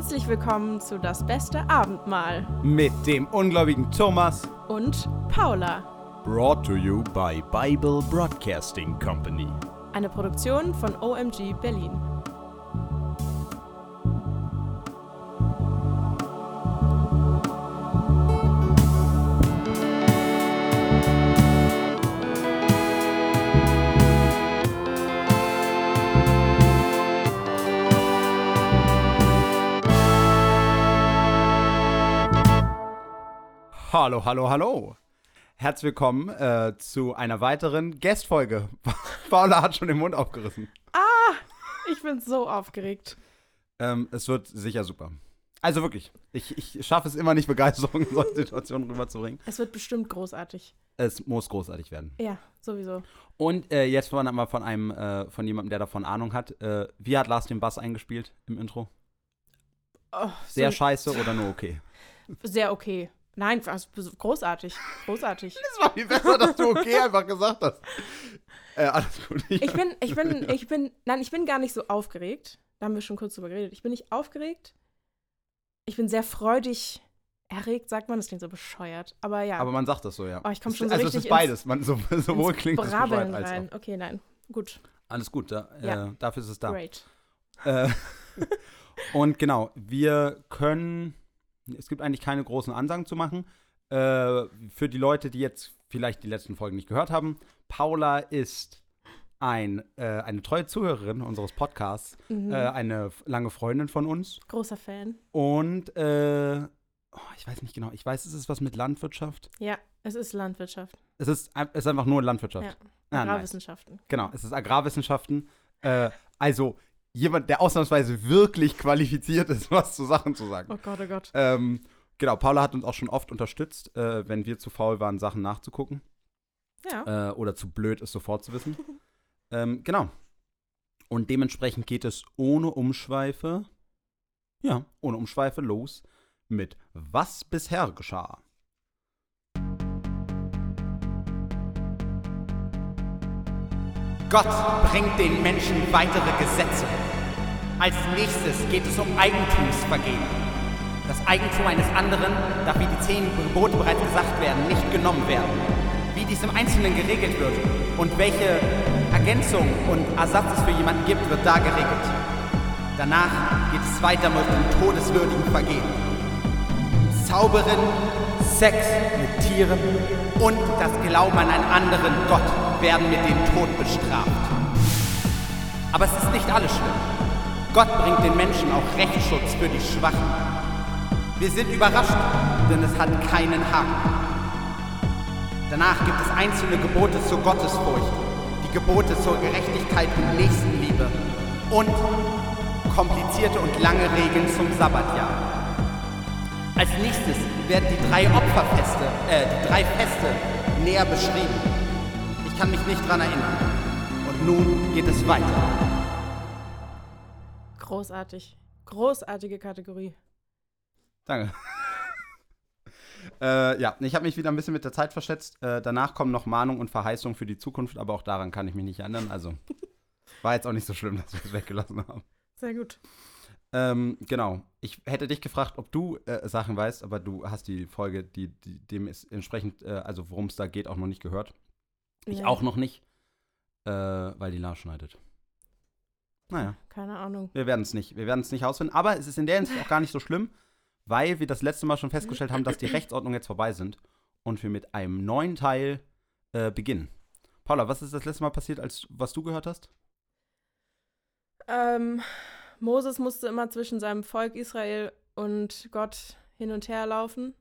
Herzlich willkommen zu Das beste Abendmahl mit dem ungläubigen Thomas. und Paula. Brought to you by Bible Broadcasting Company. Eine Produktion von OMG Berlin. Hallo, hallo, hallo. Herzlich willkommen äh, zu einer weiteren Guestfolge. Paula hat schon den Mund aufgerissen. Ich bin so aufgeregt. Ähm, es wird sicher super. Also wirklich, ich, ich schaffe es immer nicht, Begeisterung in solchen Situationen rüberzubringen. Es wird bestimmt großartig. Es muss großartig werden. Ja, sowieso. Und äh, jetzt von, mal von einem, äh, von jemandem, der davon Ahnung hat. Äh, wie hat Lars den Bass eingespielt im Intro? Oh, Sehr so, scheiße oder nur okay? sehr okay. Nein, was- großartig. Großartig. Es war viel besser, dass du okay einfach gesagt hast. Äh, alles gut. Ich bin, ich bin, ich bin, nein, ich bin gar nicht so aufgeregt. Da haben wir schon kurz drüber geredet. Ich bin nicht aufgeregt. Ich bin sehr freudig erregt, sagt man. Das klingt so bescheuert. Aber ja. Aber man sagt das so, ja. Oh, ich komm Es- schon so also richtig es ist beides. Man, so, sowohl klingt es bescheuert als rein. auch. Okay, nein. Gut. Alles gut, da, Ja. äh, dafür ist es da. Great. Äh, und genau, wir können, es gibt eigentlich keine großen Ansagen zu machen. Äh, für die Leute, die jetzt vielleicht die letzten Folgen nicht gehört haben, Paula ist ein, äh, eine treue Zuhörerin unseres Podcasts, Mhm. äh, eine lange Freundin von uns Großer Fan. und äh, oh, ich weiß nicht genau, ich weiß, es ist was mit Landwirtschaft. Ja, es ist Landwirtschaft. Es ist, es ist einfach nur Landwirtschaft. Ja. Ah, nice. Agrarwissenschaften. Genau, es ist Agrarwissenschaften. Äh, also jemand, der ausnahmsweise wirklich qualifiziert ist, was zu Sachen zu sagen. Oh Gott, oh Gott. Ähm, genau, Paula hat uns auch schon oft unterstützt, äh, wenn wir zu faul waren, Sachen nachzugucken. Ja. Äh, oder zu blöd, es sofort zu wissen. ähm, genau. Und dementsprechend geht es ohne Umschweife, ja, ohne Umschweife los mit Was bisher geschah. Gott bringt den Menschen weitere Gesetze. Als nächstes geht es um Eigentumsvergehen. Das Eigentum eines anderen darf, wie die zehn Gebote bereits gesagt werden, nicht genommen werden. Wie dies im Einzelnen geregelt wird und welche Ergänzung und Ersatz es für jemanden gibt, wird da geregelt. Danach geht es weiter mit dem todeswürdigen Vergehen. Zaubern, Sex mit Tieren und das Glauben an einen anderen Gott werden mit dem Tod bestraft. Aber es ist nicht alles schlimm. Gott bringt den Menschen auch Rechtsschutz für die Schwachen. Wir sind überrascht, denn es hat keinen Haken. Danach gibt es einzelne Gebote zur Gottesfurcht, die Gebote zur Gerechtigkeit und Nächstenliebe und komplizierte und lange Regeln zum Sabbatjahr. Als nächstes werden die drei Opferfeste, äh, die drei Feste näher beschrieben. Ich kann mich nicht dran erinnern. Und nun geht es weiter. Großartig. Großartige Kategorie. Danke. äh, ja, ich habe mich wieder ein bisschen mit der Zeit verschätzt. Äh, danach kommen noch Mahnung und Verheißung für die Zukunft, aber auch daran kann ich mich nicht erinnern. Also war jetzt auch nicht so schlimm, dass wir es weggelassen haben. Sehr gut. Ähm, genau. Ich hätte dich gefragt, ob du äh, Sachen weißt, aber du hast die Folge, die, die dem ist entsprechend, äh, also worum es da geht, auch noch nicht gehört. Ich Ja. auch noch nicht, äh, weil die Lars schneidet. Naja, Keine Ahnung. wir werden es nicht, wir werden es nicht herausfinden. Aber es ist in der Hinsicht auch gar nicht so schlimm, weil wir das letzte Mal schon festgestellt haben, dass die Rechtsordnungen jetzt vorbei sind und wir mit einem neuen Teil äh, beginnen. Paula, was ist das letzte Mal passiert, als was du gehört hast? Ähm, Moses musste immer zwischen seinem Volk Israel und Gott hin und her laufen.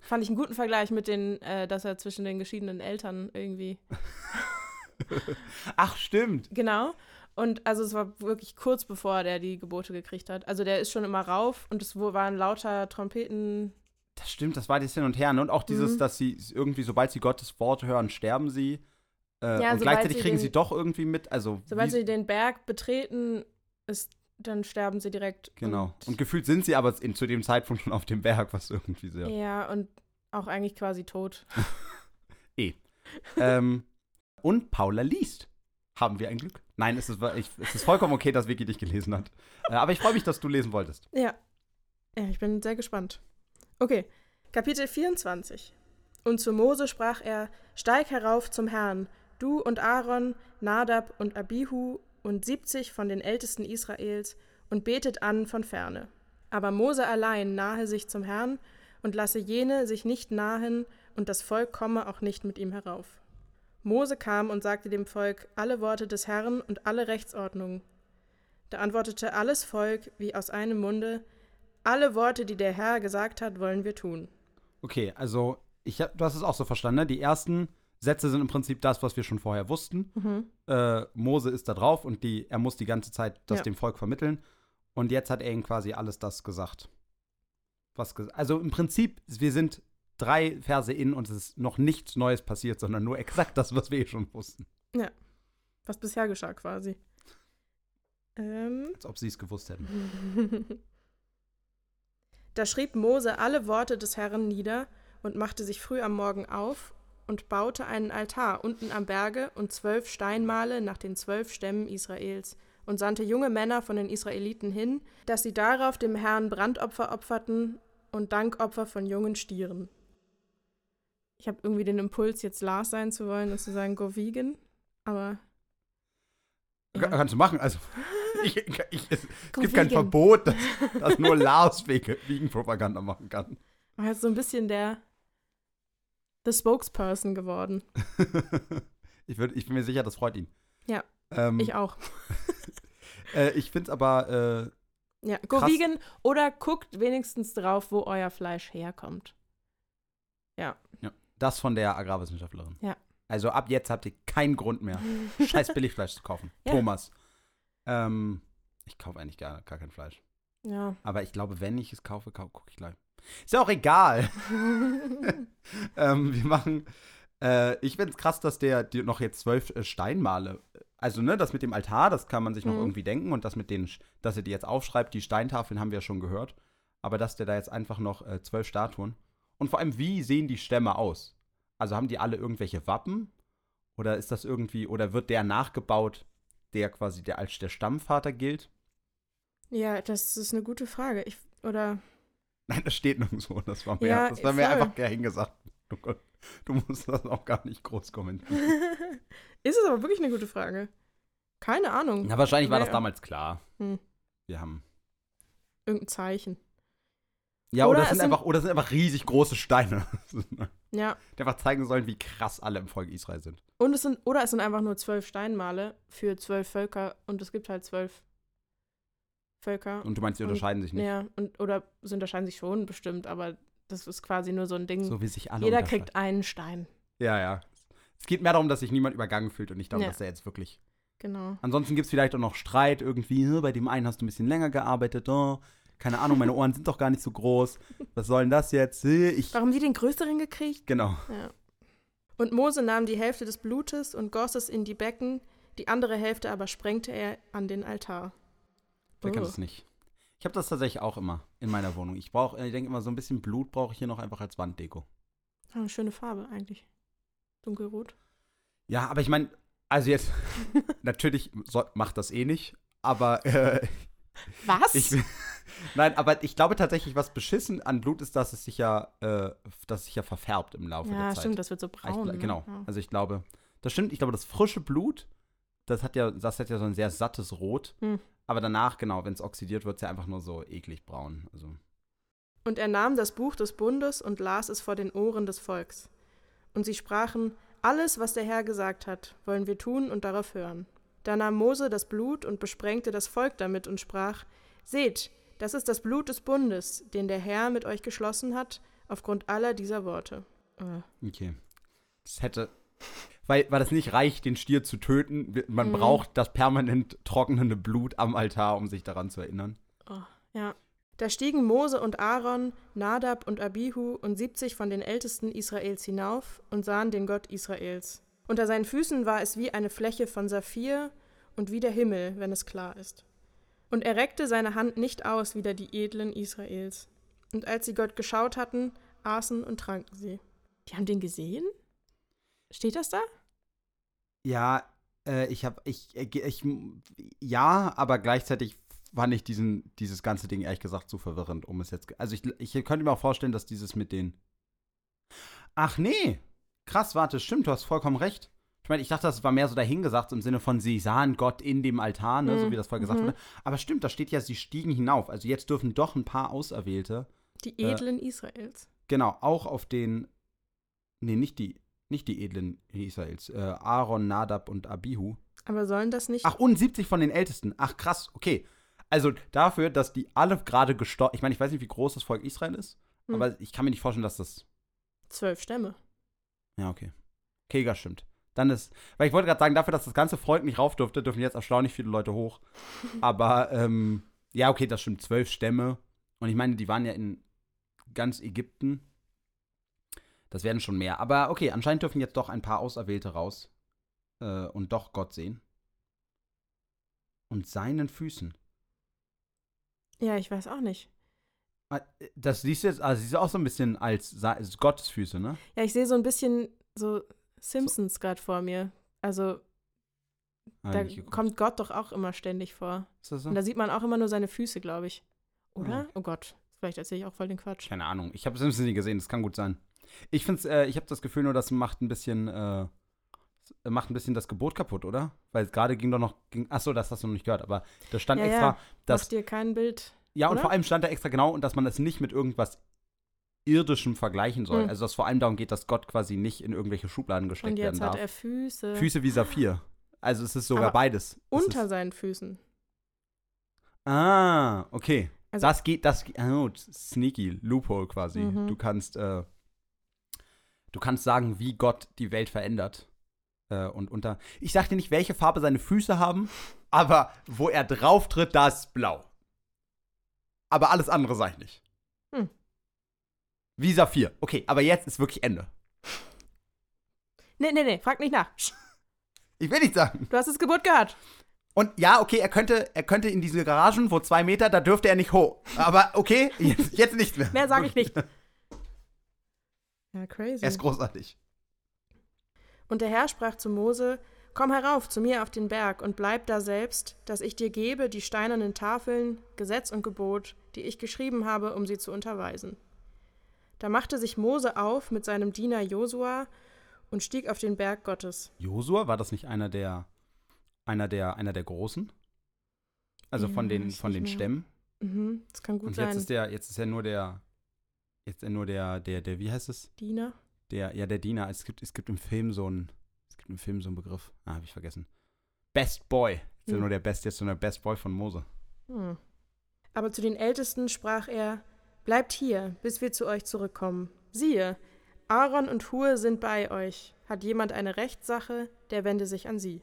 Fand ich einen guten Vergleich mit den, äh, dass er zwischen den geschiedenen Eltern irgendwie. Ach, stimmt. Genau. Und also es war wirklich kurz bevor der die Gebote gekriegt hat. Also der ist schon immer rauf und es waren lauter Trompeten. Das stimmt, das war das Hin und Her. Ne? Und auch dieses, Mhm. dass sie irgendwie, sobald sie Gottes Wort hören, sterben sie. Äh, Ja, und gleichzeitig sie kriegen den- sie doch irgendwie mit. Also, Sobald wie, sie den Berg betreten, ist, dann sterben sie direkt. genau. Und, Und, gefühlt sind sie aber in, zu dem Zeitpunkt schon auf dem Berg, was irgendwie sehr. ja, und auch eigentlich quasi tot. ähm, und Paula liest. haben wir ein Glück. Nein, es ist, ich, es ist vollkommen okay, dass Vicky dich gelesen hat. Äh, aber ich freue mich, dass du lesen wolltest. Ja. Ja, ich bin sehr gespannt. Okay, Kapitel 24. Und zu Mose sprach er: Steig herauf zum Herrn, du und Aaron, Nadab und Abihu und siebzig von den Ältesten Israels, und betet an von ferne. Aber Mose allein nahe sich zum Herrn und lasse jene sich nicht nahen, und das Volk komme auch nicht mit ihm herauf. Mose kam und sagte dem Volk alle Worte des Herrn und alle Rechtsordnungen. Da antwortete alles Volk wie aus einem Munde, alle Worte, die der Herr gesagt hat, wollen wir tun. Okay, also ich hab, du hast es auch so verstanden, ne? Die ersten Sätze sind im Prinzip das, was wir schon vorher wussten. Mhm. Äh, Mose ist da drauf und die, er muss die ganze Zeit das Ja. dem Volk vermitteln. Und jetzt hat er ihnen quasi alles das gesagt. Was ges also im Prinzip, wir sind drei Verse in und es ist noch nichts Neues passiert, sondern nur exakt das, was wir eh schon wussten. Was bisher geschah quasi. Ähm. Als ob sie es gewusst hätten. Da schrieb Mose alle Worte des Herrn nieder und machte sich früh am Morgen auf und baute einen Altar unten am Berge und zwölf Steinmale nach den zwölf Stämmen Israels und sandte junge Männer von den Israeliten hin, dass sie darauf dem Herrn Brandopfer opferten und Dankopfer von jungen Stieren. Ich habe irgendwie den Impuls, jetzt Lars sein zu wollen und zu sagen, go vegan, aber. Ka- Kannst du machen. Also, ich, ich, es Go gibt kein. Verbot, dass, dass nur Lars Wege- Vegan-Propaganda machen kann. Er ist so ein bisschen der the Spokesperson geworden. ich, würd, ich bin mir sicher, das freut ihn. Ja, Ähm, Ich auch. äh, ich finde es aber, äh, Ja, go Krass. vegan oder guckt wenigstens drauf, wo euer Fleisch herkommt. das von der Agrarwissenschaftlerin. Ja. Also ab jetzt habt ihr keinen Grund mehr, scheiß Billigfleisch zu kaufen. Ja. Thomas. Ähm, ich kaufe eigentlich gar, gar kein Fleisch. Ja. Aber ich glaube, wenn ich es kaufe, kau gucke ich gleich. Ist ja auch egal. ähm, wir machen. Äh, ich finde es krass, dass der die noch jetzt zwölf äh, Steinmale. Also, ne, das mit dem Altar, das kann man sich noch Mhm. irgendwie denken. Und das mit den, dass er die jetzt aufschreibt, die Steintafeln haben wir ja schon gehört. Aber dass der da jetzt einfach noch äh, zwölf Statuen. Und vor allem, wie sehen die Stämme aus? Also haben die alle irgendwelche Wappen? Oder ist das irgendwie, oder wird der nachgebaut, der quasi der als der Stammvater gilt? ja, das ist eine gute Frage. Ich, oder Nein, das steht nirgendwo. Das war mir, Ja, das war mir voll. einfach dahingesagt. Du, du musst das auch gar nicht groß kommentieren. ist es aber wirklich eine gute Frage. Keine Ahnung. Na, wahrscheinlich war das damals klar. Hm. Wir haben. Irgendein Zeichen. Ja, Oder oder, sind sind- einfach, oder sind einfach riesig große Steine. Ja. Die einfach zeigen sollen, wie krass alle im Volk Israel sind. Und es sind, oder es sind einfach nur zwölf Steinmale für zwölf Völker und es gibt halt zwölf Völker. Und du meinst, die Und- unterscheiden sich nicht. ja, und oder sie unterscheiden sich schon bestimmt, aber das ist quasi nur so ein Ding. So wie sich alle Jeder kriegt einen Stein. Ja, ja. Es geht mehr darum, dass sich niemand übergangen fühlt und nicht darum, Ja. dass er jetzt wirklich. Genau. Ansonsten gibt es vielleicht auch noch Streit irgendwie. Bei dem einen hast du ein bisschen länger gearbeitet. Oh, keine Ahnung, meine Ohren sind doch gar nicht so groß. Was soll denn das jetzt? Ich. Warum die den größeren gekriegt? Genau. Ja. Und Mose nahm die Hälfte des Blutes und goss es in die Becken, die andere Hälfte aber sprengte er an den Altar. Wer kann Oh. das nicht? Ich habe das tatsächlich auch immer in meiner Wohnung. Ich brauche, ich denke immer, so ein bisschen Blut brauche ich hier noch einfach als Wanddeko. Ah, Eine schöne Farbe eigentlich. Dunkelrot. Ja, aber ich meine, also jetzt, natürlich so, macht das eh nicht, aber äh, Was? ich, nein, aber ich glaube tatsächlich, was beschissen an Blut ist, dass es sich ja, äh, dass es sich ja verfärbt im Laufe ja, der Zeit. stimmt, das wird so Ich, braun. gl- ne? genau. Ja. Also ich glaube, das stimmt. Ich glaube, das frische Blut, das hat ja, das hat ja so ein sehr sattes Rot. Hm. Aber danach, genau, wenn es oxidiert, wird es ja einfach nur so eklig braun. Also Und er nahm das Buch des Bundes und las es vor den Ohren des Volks. Und sie sprachen, alles, was der Herr gesagt hat, wollen wir tun und darauf hören. Da nahm Mose das Blut und besprengte das Volk damit und sprach, Seht, das ist das Blut des Bundes, den der Herr mit euch geschlossen hat, aufgrund aller dieser Worte. Äh, Okay. Das hätte. Weil, weil das nicht reicht, den Stier zu töten. Man Mhm. braucht das permanent trocknende Blut am Altar, um sich daran zu erinnern. Ja. Da stiegen Mose und Aaron, Nadab und Abihu und siebzig von den Ältesten Israels hinauf und sahen den Gott Israels. Unter seinen Füßen war es wie eine Fläche von Saphir und wie der Himmel, wenn es klar ist. Und er reckte seine Hand nicht aus wider die Edlen Israels. Und als sie Gott geschaut hatten, aßen und tranken sie. Die haben den gesehen? Steht das da? Ja, Äh, ich habe, ich, ich, ich, ja, aber gleichzeitig fand ich diesen, dieses ganze Ding ehrlich gesagt zu verwirrend, um es jetzt. Also ich, ich könnte mir auch vorstellen, dass dieses mit den. Ach nee! Krass, warte, stimmt, du hast vollkommen recht. Ich meine, ich dachte, das war mehr so dahingesagt im Sinne von, sie sahen Gott in dem Altar, ne, so wie das vorher gesagt Mhm. wurde. Aber stimmt, da steht ja, sie stiegen hinauf. Also jetzt dürfen doch ein paar Auserwählte, Die Äh. Edlen Israels. genau, auch auf den. Nee, nicht die, nicht die edlen Israels. Äh, Aaron, Nadab und Abihu. Aber sollen das nicht. Ach, und 70 von den Ältesten. Ach, krass, okay. Also dafür, dass die alle gerade gestorben. Ich meine, ich weiß nicht, wie groß das Volk Israel ist, Hm. aber ich kann mir nicht vorstellen, dass das. Zwölf Stämme. Ja, okay. Okay, das stimmt. Dann ist. Weil ich wollte gerade sagen, dafür, dass das ganze Volk nicht rauf durfte, dürfen jetzt erstaunlich viele Leute hoch. Aber, ähm, ja, okay, das stimmt. Zwölf Stämme. Und ich meine, die waren ja in ganz Ägypten. Das werden schon mehr. Aber okay, anscheinend dürfen jetzt doch ein paar Auserwählte raus. Äh, und doch Gott sehen. Und seinen Füßen. Ja, ich weiß auch nicht. Ah, Das siehst du jetzt, also siehst du auch so ein bisschen als, als Gottesfüße, ne? Ja, ich sehe so ein bisschen so Simpsons gerade vor mir. Also, Hab da kommt Gott doch auch immer ständig vor. Ist das so? Und da sieht man auch immer nur seine Füße, glaube ich. Oder? Ah. Oh Gott. Vielleicht erzähle ich auch voll den Quatsch. Keine Ahnung. Ich habe Simpsons nie gesehen, das kann gut sein. Ich finde äh, ich habe das Gefühl nur, das macht ein bisschen, äh, macht ein bisschen das Gebot kaputt, oder? Weil gerade ging doch noch, ging, achso, das hast du noch nicht gehört, aber da stand Ja, extra, ja. dass, dir kein Bild. ja, und oder? vor allem stand da extra genau, und dass man das nicht mit irgendwas Irdischem vergleichen soll. Hm. Also, dass vor allem darum geht, dass Gott quasi nicht in irgendwelche Schubladen gesteckt Und jetzt werden hat darf. er Füße Füße wie Saphir. Also, es ist sogar Aber beides. Es unter seinen Füßen. Ah, okay. Also- das geht, das geht, oh, sneaky, Loophole quasi. Mhm. Du kannst, äh, du kannst sagen, wie Gott die Welt verändert. Äh, und unter, ich sag dir nicht, welche Farbe seine Füße haben, aber wo er drauf tritt, da ist blau. Aber alles andere sag ich nicht. Hm. Wie Saphir. Okay, aber jetzt ist wirklich Ende. Nee, nee, nee, frag nicht nach. Ich will nicht sagen. Du hast das Gebot gehört. Und ja, okay, er könnte, er könnte in diese Garagen, wo zwei Meter, da dürfte er nicht hoch. Aber okay, jetzt, jetzt nicht mehr. Mehr sage ich nicht. Ja, crazy. Er ist großartig. Und der Herr sprach zu Mose: Komm herauf zu mir auf den Berg und bleib da selbst, dass ich dir gebe die steinernen Tafeln, Gesetz und Gebot, die ich geschrieben habe, um sie zu unterweisen. Da machte sich Mose auf mit seinem Diener Josua und stieg auf den Berg Gottes. Josua, war das nicht einer der, einer der, einer der Großen? Also von Ja, den, von den mehr. Stämmen. Mhm, das kann gut Und sein. jetzt ist der, jetzt ist er nur der, jetzt ist er nur der, der, der, wie heißt es? Diener? Der, ja, der Diener. Es gibt, es gibt im Film so einen, es gibt im Film so einen Begriff. Ah, habe ich vergessen. Best Boy. Jetzt ist Hm. nur der Best, jetzt der Best Boy von Mose. Hm. Aber zu den Ältesten sprach er: Bleibt hier, bis wir zu euch zurückkommen. Siehe, Aaron und Hur sind bei euch. Hat jemand eine Rechtssache, der wende sich an sie.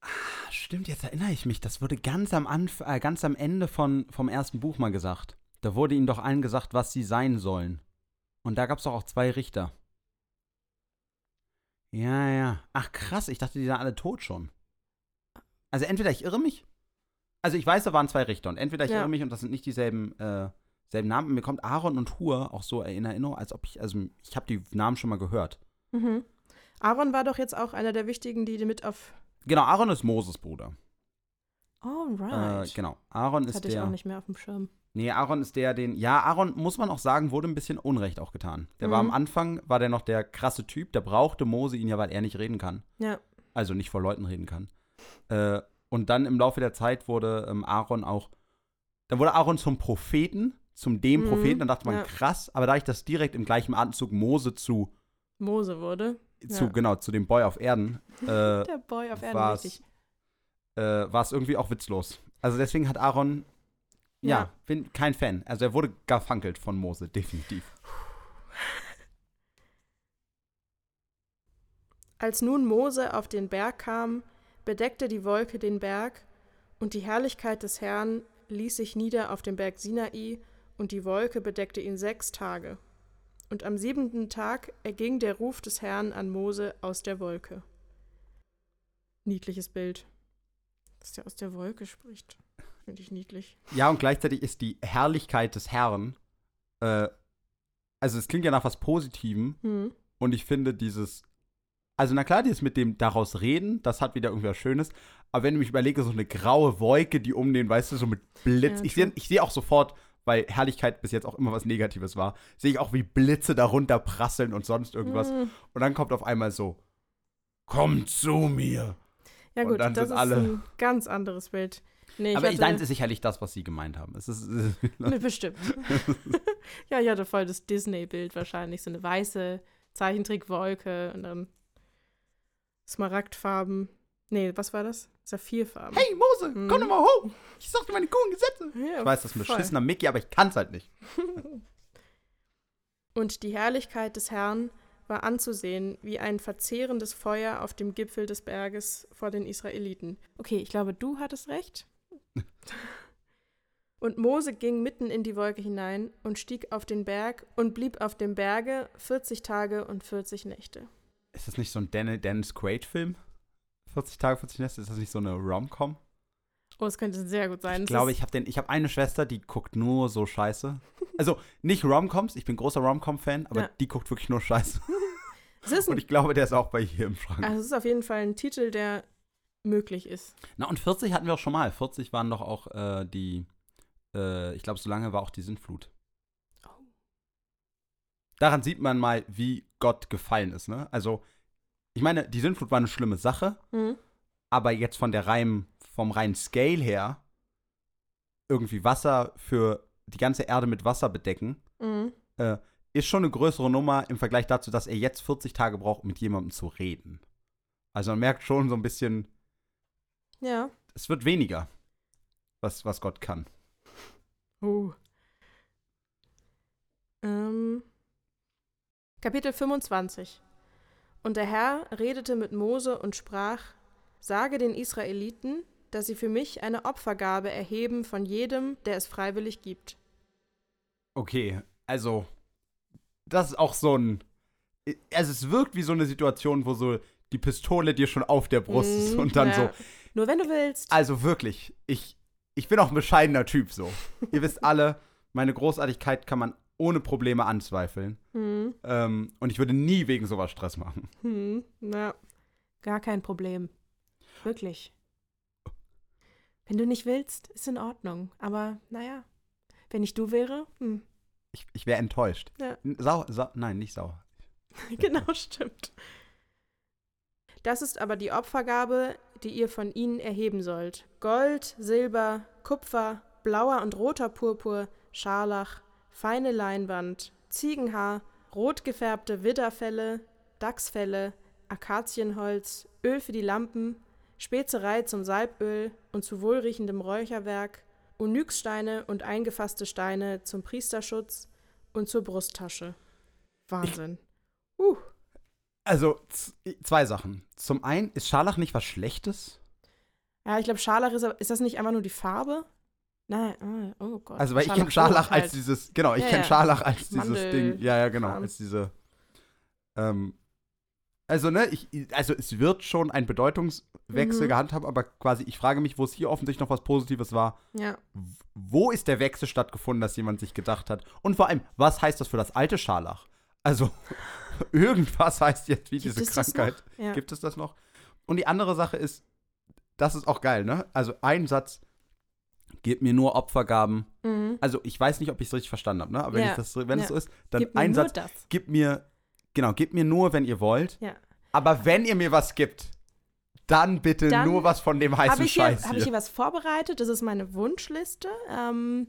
Ah, stimmt, jetzt erinnere ich mich. Das wurde ganz am, Anf äh, ganz am Ende von, vom ersten Buch mal gesagt. Da wurde ihnen doch allen gesagt, was sie sein sollen. Und da gab es doch auch zwei Richter. Ja, ja. Ach krass, ich dachte, die sind alle tot schon. Also entweder ich irre mich. Also ich weiß, da waren zwei Richter und entweder ich Ja. irre mich und das sind nicht dieselben äh, selben Namen. Mir kommt Aaron und Hur auch so in Erinnerung, als ob ich, also ich habe die Namen schon mal gehört. Mhm. Aaron war doch jetzt auch einer der wichtigen, die mit auf. Genau, Aaron ist Moses Bruder. Oh, right. Äh, genau, Aaron das ist hatte ich der. auch nicht mehr auf dem Schirm. Nee, Aaron ist der, den. Ja, Aaron, muss man auch sagen, wurde ein bisschen Unrecht auch getan. Der war am Mhm. Anfang, war der noch der krasse Typ, der brauchte Mose ihn ja, weil er nicht reden kann. Ja. Also nicht vor Leuten reden kann. Äh, und dann im Laufe der Zeit wurde ähm, Aaron auch. Dann wurde Aaron zum Propheten, zum dem Mhm, Propheten. Dann dachte man, ja. krass, aber da ich das direkt im gleichen Atemzug Mose zu, Mose wurde. zu Ja. genau, zu dem Boy auf Erden, äh, Der Boy auf Erden, war's- richtig. äh, war es irgendwie auch witzlos. Also deswegen hat Aaron. Ja, Ja. bin kein Fan. Also er wurde garfunkelt von Mose, definitiv. Als nun Mose auf den Berg kam, bedeckte die Wolke den Berg, und die Herrlichkeit des Herrn ließ sich nieder auf dem Berg Sinai, und die Wolke bedeckte ihn sechs Tage. Und am siebenten Tag erging der Ruf des Herrn an Mose aus der Wolke. Niedliches Bild. Dass der aus der Wolke spricht. Finde ich niedlich. Ja, und gleichzeitig ist die Herrlichkeit des Herrn, äh, also es klingt ja nach was Positivem Hm. und ich finde dieses, also na klar, dieses mit dem daraus reden, das hat wieder irgendwie was Schönes. Aber wenn du mich überlege, so eine graue Wolke, die um den, weißt du, so mit Blitz. Ja, ich sehe ich seh auch sofort, weil Herrlichkeit bis jetzt auch immer was Negatives war, sehe ich auch, wie Blitze darunter prasseln und sonst irgendwas. Mm. Und dann kommt auf einmal so, komm zu mir. Ja Und gut, dann das ist alle- ein ganz anderes Bild. Nee, Aber deins ist sicherlich das, was sie gemeint haben. Es ist, Nee, bestimmt. ja, ich hatte voll das Disney-Bild wahrscheinlich. So eine weiße Zeichentrickwolke und dann Smaragdfarben. Nee, was war das? Saphirfarben. hey Mose, Mhm. komm doch mal hoch. Ich sag dir meine coolen Gesetze. Ja, Ich weiß, das ist ein beschissener Mickey, aber ich kann's halt nicht. Und die Herrlichkeit des Herrn war anzusehen wie ein verzehrendes Feuer auf dem Gipfel des Berges vor den Israeliten. Okay, ich glaube, du hattest recht. Und Mose ging mitten in die Wolke hinein und stieg auf den Berg und blieb auf dem Berge 40 Tage und 40 Nächte. Ist das nicht so ein Den Dennis Quaid-Film? 40 Tage, 40 Nächte? Ist das nicht so eine Rom-Com? Oh, es könnte sehr gut sein. Ich glaube, ich habe hab eine Schwester, die guckt nur so Scheiße. Also nicht Rom-Coms, ich bin großer Rom-Com-Fan, aber Ja. die guckt wirklich nur Scheiße. Und ich glaube, der ist auch bei ihr im Schrank. also es ist auf jeden Fall ein Titel, der möglich ist. Na, und 40 hatten wir auch schon mal. 40 waren doch auch äh, die, äh, ich glaube, so lange war auch die Sintflut. Oh. Daran sieht man mal, wie Gott gefallen ist, ne? Also, ich meine, die Sintflut war eine schlimme Sache, Mhm. aber jetzt von der reinen, vom reinen Scale her, irgendwie Wasser für die ganze Erde mit Wasser bedecken, Mhm. äh, ist schon eine größere Nummer im Vergleich dazu, dass er jetzt 40 Tage braucht, mit jemandem zu reden. Also man merkt schon so ein bisschen, Ja. es wird weniger, was, was Gott kann. Uh. Ähm, Kapitel 25 Und der Herr redete mit Mose und sprach, Sage den Israeliten, dass sie für mich eine Opfergabe erheben von jedem, der es freiwillig gibt. Okay, also, das ist auch so ein. Also, es wirkt wie so eine Situation, wo so die Pistole dir schon auf der Brust ist Mhm, und dann ja. so. Nur wenn du willst. Also wirklich, ich, ich bin auch ein bescheidener Typ so. Ihr wisst alle, meine Großartigkeit kann man ohne Probleme anzweifeln. Hm, Ähm, und ich würde nie wegen sowas Stress machen. hm, na, gar kein Problem. Wirklich. Wenn du nicht willst, ist in Ordnung. Aber naja, wenn ich du wäre, hm. Ich, ich wäre enttäuscht. Ja. Sau, sau, nein, nicht sauer. Genau, stimmt. Das ist aber die Opfergabe, die ihr von ihnen erheben sollt. Gold, Silber, Kupfer, blauer und roter Purpur, Scharlach, feine Leinwand, Ziegenhaar, rot gefärbte Widderfelle, Dachsfelle, Akazienholz, Öl für die Lampen, Spezerei zum Salböl und zu wohlriechendem Räucherwerk, Onyxsteine und eingefasste Steine zum Priesterschutz und zur Brusttasche. Wahnsinn. Uh. Also, zwei Sachen. Zum einen, ist Scharlach nicht was Schlechtes? Ja, ich glaube, Scharlach ist, ist das nicht einfach nur die Farbe? Nein, oh, oh Gott. Also, weil ich kenne Scharlach halt. als dieses, genau, ich Ja, kenne ja. Scharlach als dieses Mandel- Ding. Ja, ja, genau, als diese. Ähm, also, ne, ich, also es wird schon ein Bedeutungswechsel Mhm. gehandhabt, aber quasi, ich frage mich, wo es hier offensichtlich noch was Positives war. Ja, Wo ist der Wechsel stattgefunden, dass jemand sich gedacht hat? Und vor allem, was heißt das für das alte Scharlach? Also, irgendwas heißt jetzt wie Gibt diese es Krankheit. Ja. Gibt es das noch? Und die andere Sache ist, das ist auch geil, ne? Also ein Satz, gebt mir nur Opfergaben. Mhm. Also ich weiß nicht, ob ich es richtig verstanden habe, ne? Aber wenn, Ja, ich das, wenn es ja. so ist, dann Gib ein Satz, das. gib mir, genau, gib mir nur, wenn ihr wollt. Ja. Aber wenn ihr mir was gibt, dann bitte Dann nur was von dem heißen Habe ich, hier, Scheiß hab hier. ich hier was vorbereitet? Das ist meine Wunschliste. Ähm,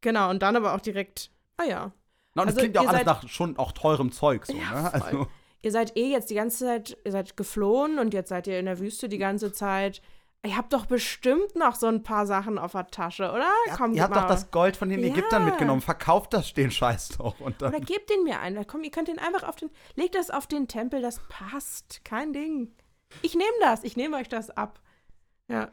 genau, und dann aber auch direkt, ah ja, Na, und also klingt ja auch alles nach schon auch teurem Zeug so, Ja, ne? Also, ihr seid eh jetzt die ganze Zeit, ihr seid geflohen und jetzt seid ihr in der Wüste die ganze Zeit. Ihr habt doch bestimmt noch so ein paar Sachen auf der Tasche, oder? ihr, Komm, ihr habt doch mal. das Gold von den Ja. Ägyptern mitgenommen. Verkauft das den Scheiß doch. Und dann, Oder gebt den mir ein. Komm, ihr könnt den einfach auf den. Legt das auf den Tempel, das passt. Kein Ding. Ich nehme das. Ich nehme euch das ab. Ja.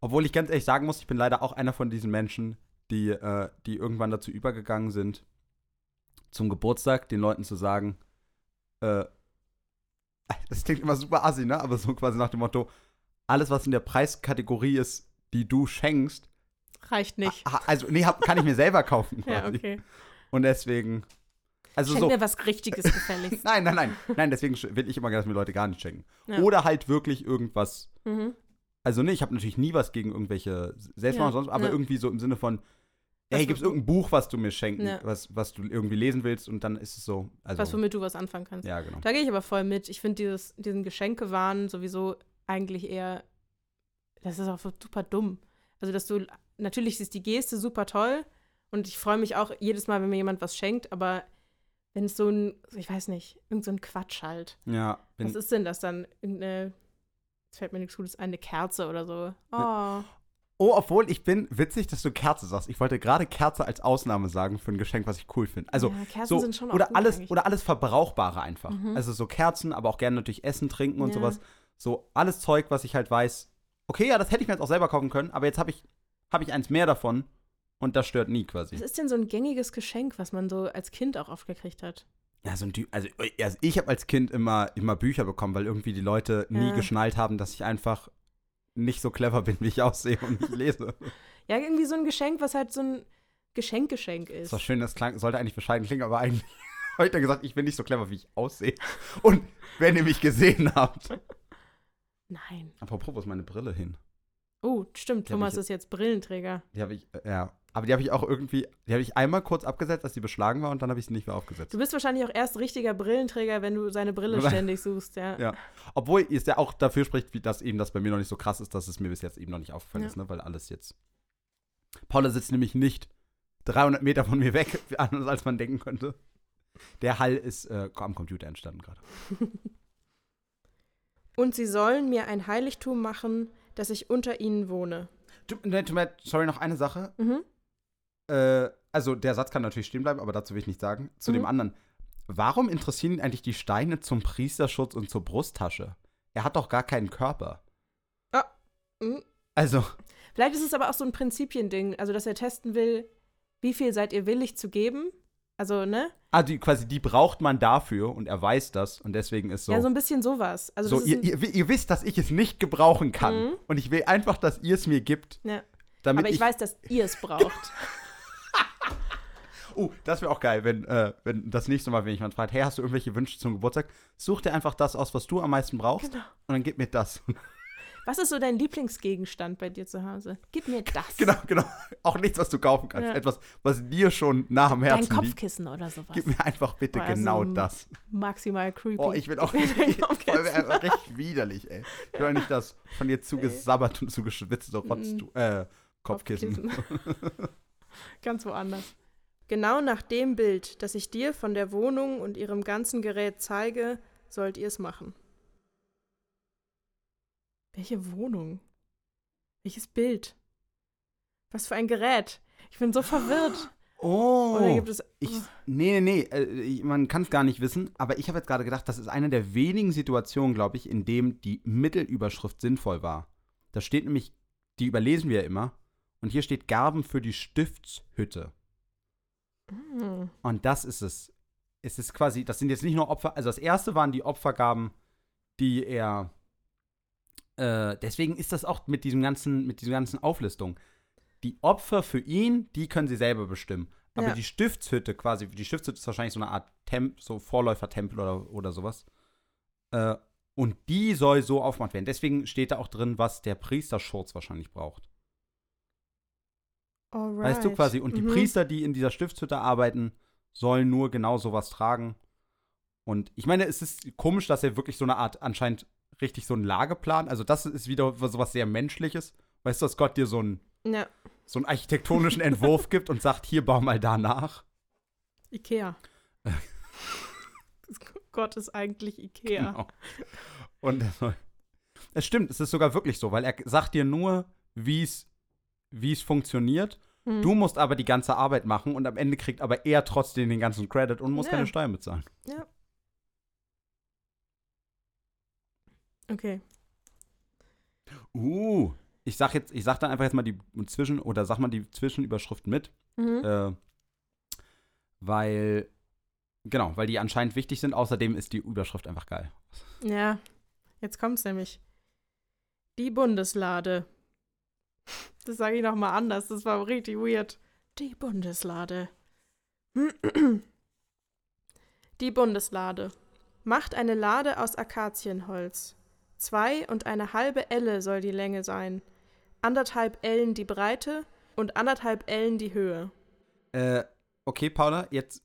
Obwohl ich ganz ehrlich sagen muss, ich bin leider auch einer von diesen Menschen, die, äh, die irgendwann dazu übergegangen sind, zum Geburtstag den Leuten zu sagen, äh, das klingt immer super assi, ne? Aber so quasi nach dem Motto, alles, was in der Preiskategorie ist, die du schenkst, Reicht nicht. also, nee, hab, kann ich mir selber kaufen. ja, Quasi. okay. Und deswegen, Also Schenk so. mir was Richtiges gefälligst. Nein, nein, nein. Nein, deswegen will ich immer, dass mir Leute gar nicht schenken. Ja. Oder halt wirklich irgendwas. mhm. Also, ne, ich habe natürlich nie was gegen irgendwelche Selbstmord Ja, und sonst, aber ja. irgendwie so im Sinne von, Was ey, gibt es irgendein Buch, was du mir schenken, Ja. was, was du irgendwie lesen willst und dann ist es so. Also, Was, womit du was anfangen kannst. ja, genau. Da gehe ich aber voll mit. Ich finde diesen Geschenkewahn sowieso eigentlich eher, das ist auch super dumm. Also, dass du, natürlich ist die Geste super toll und ich freue mich auch jedes Mal, wenn mir jemand was schenkt, aber wenn es so ein, ich weiß nicht, irgend so ein Quatsch halt. Ja, Was ist denn das dann? Irgendeine, jetzt fällt mir nichts Gutes ein, eine Kerze oder so. Oh. Oh, obwohl ich bin, witzig, dass du Kerze sagst. Ich wollte gerade Kerze als Ausnahme sagen für ein Geschenk, was ich cool finde. Also, ja, Kerzen so, sind schon auch oder alles, eigentlich. oder alles Verbrauchbare einfach. Mhm. Also so Kerzen, aber auch gerne natürlich Essen, Trinken und Ja. sowas. So alles Zeug, was ich halt weiß, okay, ja, das hätte ich mir jetzt auch selber kaufen können, aber jetzt habe ich, hab ich eins mehr davon und das stört nie quasi. Was ist denn so ein gängiges Geschenk, was man so als Kind auch oft gekriegt hat? Ja, so ein Typ, also, also ich habe als Kind immer, immer Bücher bekommen, weil irgendwie die Leute nie Ja. geschnallt haben, dass ich einfach nicht so clever bin, wie ich aussehe und nicht lese. Ja, irgendwie so ein Geschenk, was halt so ein Geschenkgeschenk ist. Das war schön, das klang, sollte eigentlich bescheiden klingen, aber eigentlich habe ich dann gesagt, ich bin nicht so clever, wie ich aussehe. Und wenn ihr mich gesehen habt. Nein. Apropos, wo ist meine Brille hin? Oh, stimmt. Die Thomas ich- ist jetzt Brillenträger. Die habe ich, äh, ja. Aber die habe ich auch irgendwie, die habe ich einmal kurz abgesetzt, als die beschlagen war und dann habe ich sie nicht mehr aufgesetzt. Du bist wahrscheinlich auch erst richtiger Brillenträger, wenn du seine Brille ständig suchst, ja. Ja. Obwohl es ja auch dafür spricht, wie das eben das bei mir noch nicht so krass ist, dass es mir bis jetzt eben noch nicht aufgefallen Ja. ist, ne? weil alles jetzt. Paula sitzt nämlich nicht 300 Meter von mir weg, anders als man denken könnte. Der Hall ist äh, am Computer entstanden gerade. Und sie sollen mir ein Heiligtum machen, dass ich unter ihnen wohne. Ne, Sorry, noch eine Sache. Mhm. Äh, also der Satz kann natürlich stehen bleiben, aber dazu will ich nichts sagen. Zu Mhm. dem anderen. Warum interessieren ihn eigentlich die Steine zum Priesterschutz und zur Brusttasche? Er hat doch gar keinen Körper. Mhm. Also, Vielleicht ist es aber auch so ein Prinzipiending, also dass er testen will, wie viel seid ihr willig zu geben? Also, ne? ah, die, quasi die braucht man dafür und er weiß das und deswegen ist so. Ja, so ein bisschen sowas. Also, so, ihr, ihr, ihr wisst, dass ich es nicht gebrauchen kann. Mhm. Und ich will einfach, dass ihr es mir gibt, ja. damit Aber ich, ich. weiß, dass ihr es braucht. Oh, das wäre auch geil, wenn, äh, wenn das nächste Mal, wenn jemand fragt, hey, hast du irgendwelche Wünsche zum Geburtstag? Such dir einfach das aus, was du am meisten brauchst Genau. und dann gib mir das. Was ist so dein Lieblingsgegenstand bei dir zu Hause? Gib mir das. genau, genau. Auch nichts, was du kaufen kannst. Ja. Etwas, was dir schon nah am Dein Herzen liegt. Kopfkissen oder sowas. Gib mir einfach bitte also genau das. Maximal creepy. Oh, ich will auch Dein Kopfkissen. einfach richtig widerlich, ey. Ich will auch nicht das von dir zugesabbert und zugeschwitzte Rotz, Mm. äh, Kopfkissen. Ganz woanders. Genau nach dem Bild, das ich dir von der Wohnung und ihrem ganzen Gerät zeige, sollt ihr es machen. Welche Wohnung? Welches Bild? Was für ein Gerät? Ich bin so verwirrt. Oh. Oder gibt es. Ich, nee, nee, nee, äh, man kann es gar nicht wissen, aber ich habe jetzt gerade gedacht, das ist eine der wenigen Situationen, glaube ich, in dem die Mittelüberschrift sinnvoll war. Da steht nämlich, die überlesen wir ja immer, und hier steht Garben für die Stiftshütte. Hm. Und das ist es. Es ist quasi, das sind jetzt nicht nur Opfer, also das erste waren die Opfergaben, die er. Äh, deswegen ist das auch mit diesem ganzen, mit dieser ganzen Auflistung. Die Opfer für ihn, die können sie selber bestimmen. Aber Ja. die Stiftshütte quasi, die Stiftshütte ist wahrscheinlich so eine Art Temp, so Vorläufertempel oder, oder sowas. Äh, und die soll so aufgemacht werden. Deswegen steht da auch drin, was der Priesterschurz wahrscheinlich braucht. Alright. Weißt du quasi, und die Mhm. Priester, die in dieser Stiftshütte arbeiten, sollen nur genau sowas tragen. Und ich meine, es ist komisch, dass er wirklich so eine Art, anscheinend richtig so einen Lageplan, also das ist wieder sowas sehr Menschliches. Weißt du, dass Gott dir so einen, Ja, so einen architektonischen Entwurf gibt und sagt, hier bau mal da nach. Ikea. Gott ist eigentlich Ikea. Genau. Und soll- es stimmt, es ist sogar wirklich so, weil er sagt dir nur, wie es wie es funktioniert. Hm. Du musst aber die ganze Arbeit machen und am Ende kriegt aber er trotzdem den ganzen Credit und muss Ja. keine Steuern bezahlen. Okay. Uh, ich sag jetzt, ich sag dann einfach jetzt mal die Zwischen- oder sag mal die Zwischenüberschriften mit, Mhm. äh, weil, genau, weil die anscheinend wichtig sind. Außerdem ist die Überschrift einfach geil. Ja, jetzt kommt's nämlich. Die Bundeslade. Das sage ich noch mal anders. Das war richtig weird. Die Bundeslade. Die Bundeslade. Macht eine Lade aus Akazienholz. Zwei und eine halbe Elle soll die Länge sein. Anderthalb Ellen die Breite und anderthalb Ellen die Höhe. Äh, okay, Paula, jetzt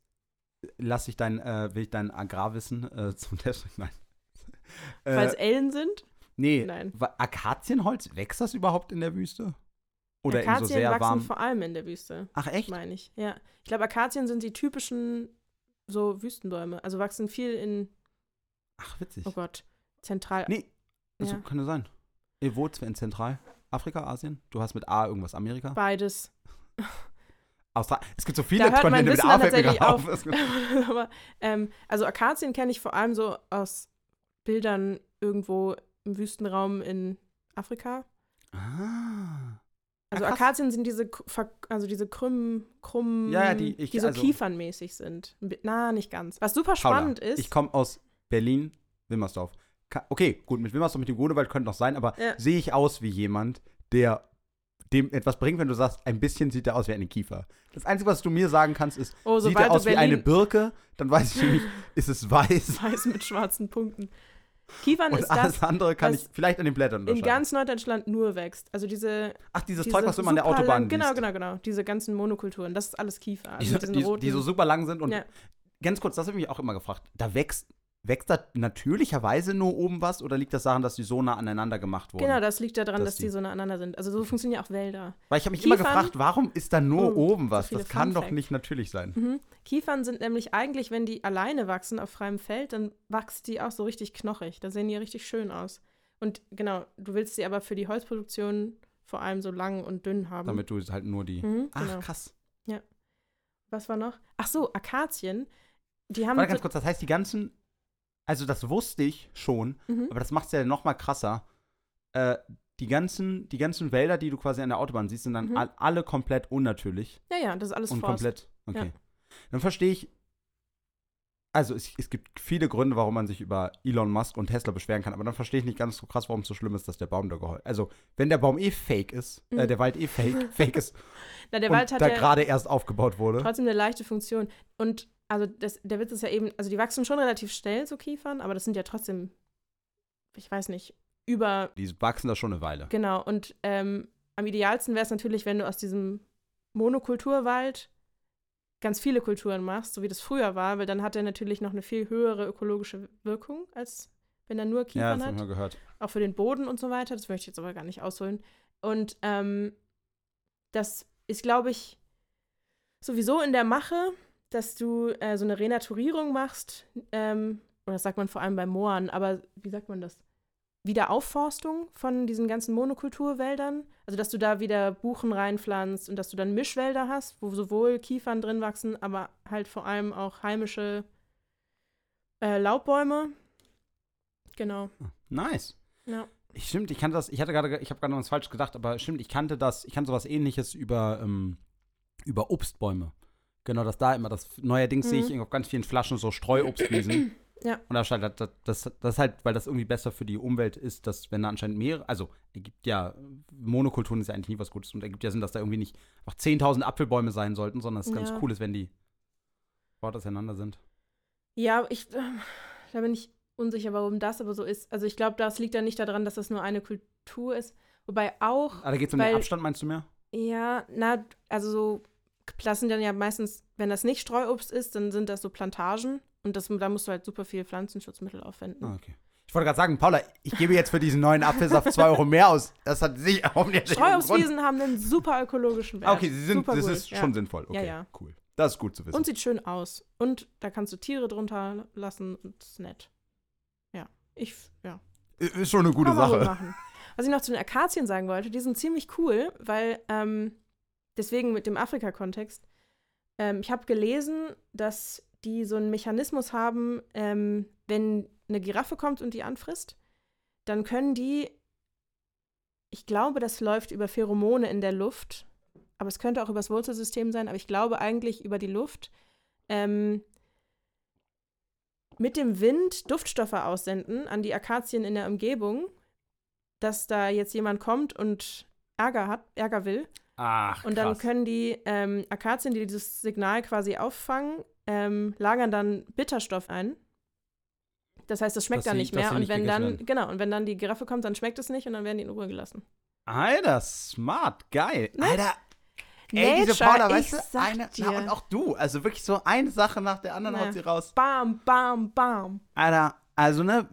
lass ich dein, äh, will ich dein Agrarwissen äh, zum Test. Nein. Weil es Äh, Ellen sind? Nee, Nein. Akazienholz, wächst das überhaupt in der Wüste? Oder in so Akazien sehr wachsen warm? vor allem in der Wüste, Ach, echt? meine ich. Ja. Ich glaube, Akazien sind die typischen so Wüstenbäume. Also wachsen viel in, Ach, witzig. oh Gott, Zentral. Nee, also Ja. könnte sein. Ihr wohnt in Zentralafrika, Asien? Du hast mit A irgendwas Amerika? Beides. Es gibt so viele Da Kontinente mit A, fällt mir auf. auf. Aber, ähm, also Akazien kenne ich vor allem so aus Bildern irgendwo im Wüstenraum in Afrika. ah. Also Ah, krass. Akazien sind diese, also diese krümmen, krummen, Ja, ja, die- ich- die so also- kiefernmäßig sind. Na, nicht ganz. Was super Paula, spannend ist. Ich komme aus Berlin, Wilmersdorf. Ka- Okay, gut, mit Wilmersdorf, mit dem Grunewald könnte noch sein, aber Ja. sehe ich aus wie jemand, der dem etwas bringt, wenn du sagst, ein bisschen sieht er aus wie eine Kiefer. Das Einzige, was du mir sagen kannst, ist, oh, sieht er aus wie eine Birke, dann weiß ich nämlich, ist es weiß. weiß mit schwarzen Punkten. Kiefern Und ist alles das, andere kann ich vielleicht an den Blättern in ganz Norddeutschland nur wächst. Also diese, Ach, dieses diese Zeug, was du immer an der Autobahn lang, Genau, genau, genau. Diese ganzen Monokulturen. Das ist alles Kiefer. Also Die, mit so- diesen die, die so super lang sind und Ja. ganz kurz, das habe ich mich auch immer gefragt. Da wächst, wächst da natürlicherweise nur oben was oder liegt das daran, dass die so nah aneinander gemacht wurden? Genau, das liegt daran, dass dass, die- die so nah aneinander sind. Also so funktionieren ja auch Wälder. Weil ich habe mich immer Kiefern- gefragt, warum ist da nur Oh, oben was? so das kann doch nicht natürlich sein. Mhm. Kiefern sind nämlich eigentlich, wenn die alleine wachsen auf freiem Feld, dann wachsen die auch so richtig knochig. Da sehen die richtig schön aus. Und genau, du willst sie aber für die Holzproduktion vor allem so lang und dünn haben. Damit du halt nur die. Mhm, Ach, genau. krass. Was war noch? Ach so, Akazien. Die haben Warte ganz so, kurz, das heißt, die ganzen. Also, das wusste ich schon, mhm. aber das macht es ja noch mal krasser. Äh, die ganzen, die ganzen Wälder, die du quasi an der Autobahn siehst, sind dann Mhm. all, alle komplett unnatürlich. Ja, ja, das ist alles und Forst. komplett. Okay. Ja. Dann verstehe ich. Also es, es gibt viele Gründe, warum man sich über Elon Musk und Tesla beschweren kann, aber dann verstehe ich nicht ganz so krass, warum es so schlimm ist, dass der Baum da geheult. Also, wenn der Baum eh fake ist, äh, Mhm. der Wald eh fake, fake ist Na, der Wald hat da ja gerade erst aufgebaut wurde. trotzdem eine leichte Funktion. Und also das, der Witz ist ja eben, also die wachsen schon relativ schnell, so Kiefern, aber das sind ja trotzdem, ich weiß nicht, über Die wachsen da schon eine Weile. Genau, und ähm, am idealsten wäre es natürlich, wenn du aus diesem Monokulturwald ganz viele Kulturen machst, so wie das früher war, weil dann hat er natürlich noch eine viel höhere ökologische Wirkung, als wenn er nur Ja, Kiefern das habe hat. gehört. Auch für den Boden und so weiter. Das möchte ich jetzt aber gar nicht ausholen. Und ähm, das ist, glaube ich, sowieso in der Mache, dass du äh, so eine Renaturierung machst. Ähm, oder das sagt man vor allem bei Mooren, aber wie sagt man das? Wiederaufforstung von diesen ganzen Monokulturwäldern. Also, dass du da wieder Buchen reinpflanzt und dass du dann Mischwälder hast, wo sowohl Kiefern drin wachsen, aber halt vor allem auch heimische äh, Laubbäume. Genau. Nice. Ja. Ich, stimmt, ich kannte das, ich hatte gerade, ich habe gerade noch was falsch gedacht, aber stimmt, ich kannte das, ich kannte sowas ähnliches über, ähm, über Obstbäume. Genau, dass da immer das, neuerdings sehe ich Mhm. auf ganz vielen Flaschen so Streuobstwiesen. Ja. Und da steht, das, das, das halt, weil das irgendwie besser für die Umwelt ist, dass wenn da anscheinend mehrere, also ergibt ja, Monokulturen ist ja eigentlich nie was Gutes und ergibt ja Sinn, dass da irgendwie nicht einfach 10.000 Apfelbäume sein sollten, sondern es ganz Ja. cool ist, wenn die dort auseinander sind. Ja, ich, äh, da bin ich unsicher, warum das aber so ist. Also ich glaube, das liegt ja nicht daran, dass das nur eine Kultur ist. Wobei auch, Ah, da geht es um den Abstand, meinst du mehr? ja, na, also so, das sind dann ja meistens, wenn das nicht Streuobst ist, dann sind das so Plantagen und das, da musst du halt super viel Pflanzenschutzmittel aufwenden. Ah, okay. Ich wollte gerade sagen, Paula, ich gebe jetzt für diesen neuen Apfelsaft 2 Euro mehr aus. Das hat sicher auch nicht Streuobstwiesen haben einen super ökologischen Wert. Ah, okay, sie sind, super das gut, ist ja. schon sinnvoll. Okay, Ja, ja. cool. Das ist gut zu wissen. Und sieht schön aus. Und da kannst du Tiere drunter lassen und ist nett. Ja, ich, ja. ist schon eine gute Kann Sache. Was ich noch zu den Akazien sagen wollte, die sind ziemlich cool, weil ähm, deswegen mit dem Afrika-Kontext, ähm, ich habe gelesen, dass die so einen Mechanismus haben, ähm, wenn eine Giraffe kommt und die anfrisst, dann können die, ich glaube, das läuft über Pheromone in der Luft, aber es könnte auch über das Wurzelsystem sein, aber ich glaube eigentlich über die Luft, ähm, mit dem Wind Duftstoffe aussenden an die Akazien in der Umgebung, dass da jetzt jemand kommt und Ärger hat, Ärger will. Ach, Und dann krass. können die ähm, Akazien, die dieses Signal quasi auffangen, ähm, lagern dann Bitterstoff ein. Das heißt, es schmeckt Dass dann sie- nicht mehr. Und nicht wenn dann, werden. genau, und wenn dann die Giraffe kommt, dann schmeckt es nicht und dann werden die in Ruhe gelassen. Alter, smart, geil. Alter, ey, Nature, diese Paula, weißt du, eine, na, und auch du, also wirklich so eine Sache nach der anderen Na. haut sie raus. Bam, bam, bam. Alter, also ne,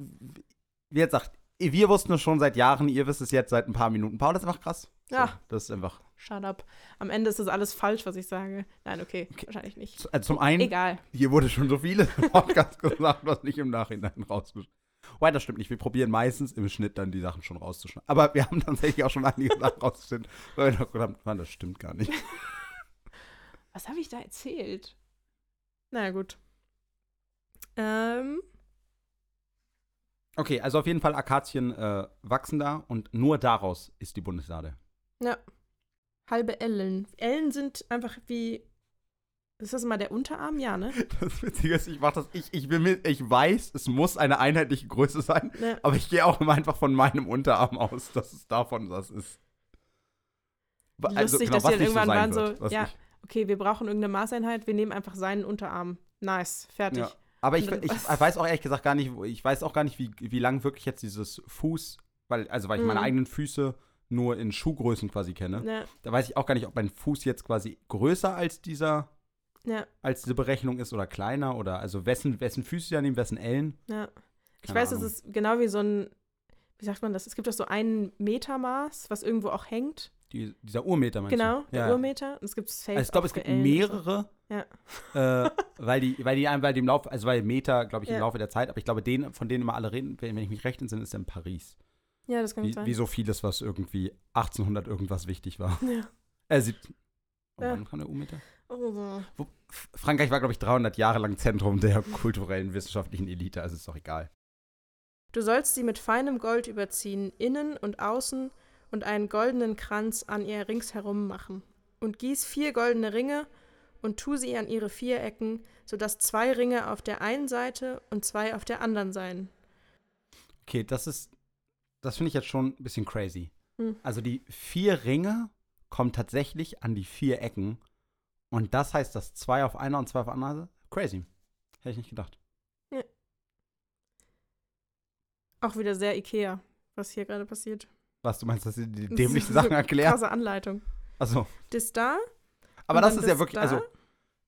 wie jetzt sagt, wir wussten es schon seit Jahren, ihr wisst es jetzt seit ein paar Minuten. Paula, das ist einfach krass. So, Ja. Das ist einfach, Shut up. Am Ende ist das alles falsch, was ich sage. Nein, okay, wahrscheinlich nicht. also zum einen, Egal. hier wurde schon so viele Podcasts gesagt, was nicht im Nachhinein rausgeschnitten. Wobei, das stimmt nicht. Wir probieren meistens im Schnitt dann die Sachen schon rauszuschneiden. Aber wir haben tatsächlich auch schon einige Sachen rausgeschnitten, weil wir noch gedacht haben, das stimmt gar nicht. Was habe ich da erzählt? Na ja, gut. Ähm, Okay, also auf jeden Fall Akazien äh, wachsen da und nur daraus ist die Bundeslade. ja. Halbe Ellen. Ellen sind einfach wie. Ist das mal der Unterarm? Ja, ne? Das Witzige ist, ich mach das, ich, ich, bin mit, ich weiß, es muss eine einheitliche Größe sein, Ja. aber ich gehe auch immer einfach von meinem Unterarm aus, dass es davon das ist. Wa- Lustig, dass die was dann irgendwann waren wird, so, was ja, nicht- Okay, wir brauchen irgendeine Maßeinheit, wir nehmen einfach seinen Unterarm. Nice, fertig. Ja. Aber ich, ich was- weiß auch ehrlich gesagt gar nicht, ich weiß auch gar nicht, wie, wie lang wirklich jetzt dieses Fuß, weil, also weil ich meine Mhm. eigenen Füße nur in Schuhgrößen quasi kenne. Ja, Da weiß ich auch gar nicht, ob mein Fuß jetzt quasi größer als dieser, ja, als diese Berechnung ist oder kleiner oder also wessen, wessen Füße sie annehmen, wessen Ellen. ja. Ich Keine weiß, Ahnung. es ist genau wie so ein, wie sagt man das? Es gibt doch so ein Metermaß, was irgendwo auch hängt. Die, dieser Urmeter meinst Genau, du? der ja. Urmeter. Und es gibt safe Also ich glaube, es gibt Ellen so. mehrere, Ja. äh, weil die, weil die, weil die im Laufe, also weil Meter, glaube ich, im Ja. Laufe der Zeit, aber ich glaube, den, von denen immer alle reden, wenn ich mich recht entsinne, ist in Paris. Ja, das kann Wie, sein. wie so vieles, was irgendwie 1800 irgendwas wichtig war. Ja. Äh, 17. Oh, Ja. wann kam der Urmeter? Oh, so. Wo, Frankreich war, glaube ich, 300 Jahre lang Zentrum der kulturellen, wissenschaftlichen Elite, also ist doch egal. Du sollst sie mit feinem Gold überziehen, innen und außen, und einen goldenen Kranz an ihr ringsherum machen. Und gieß vier goldene Ringe und tu sie an ihre vier Ecken, sodass zwei Ringe auf der einen Seite und zwei auf der anderen seien. Okay, das ist, das finde ich jetzt schon ein bisschen crazy. Hm. Also die vier Ringe kommen tatsächlich an die vier Ecken und das heißt, dass zwei auf einer und zwei auf Seite? Crazy. Hätte ich nicht gedacht. Auch wieder sehr Ikea, was hier gerade passiert. Was, du meinst, dass sie die so Sachen erklären? Krasse Anleitung. Achso. Das da, Aber das ist ja wirklich, da? also,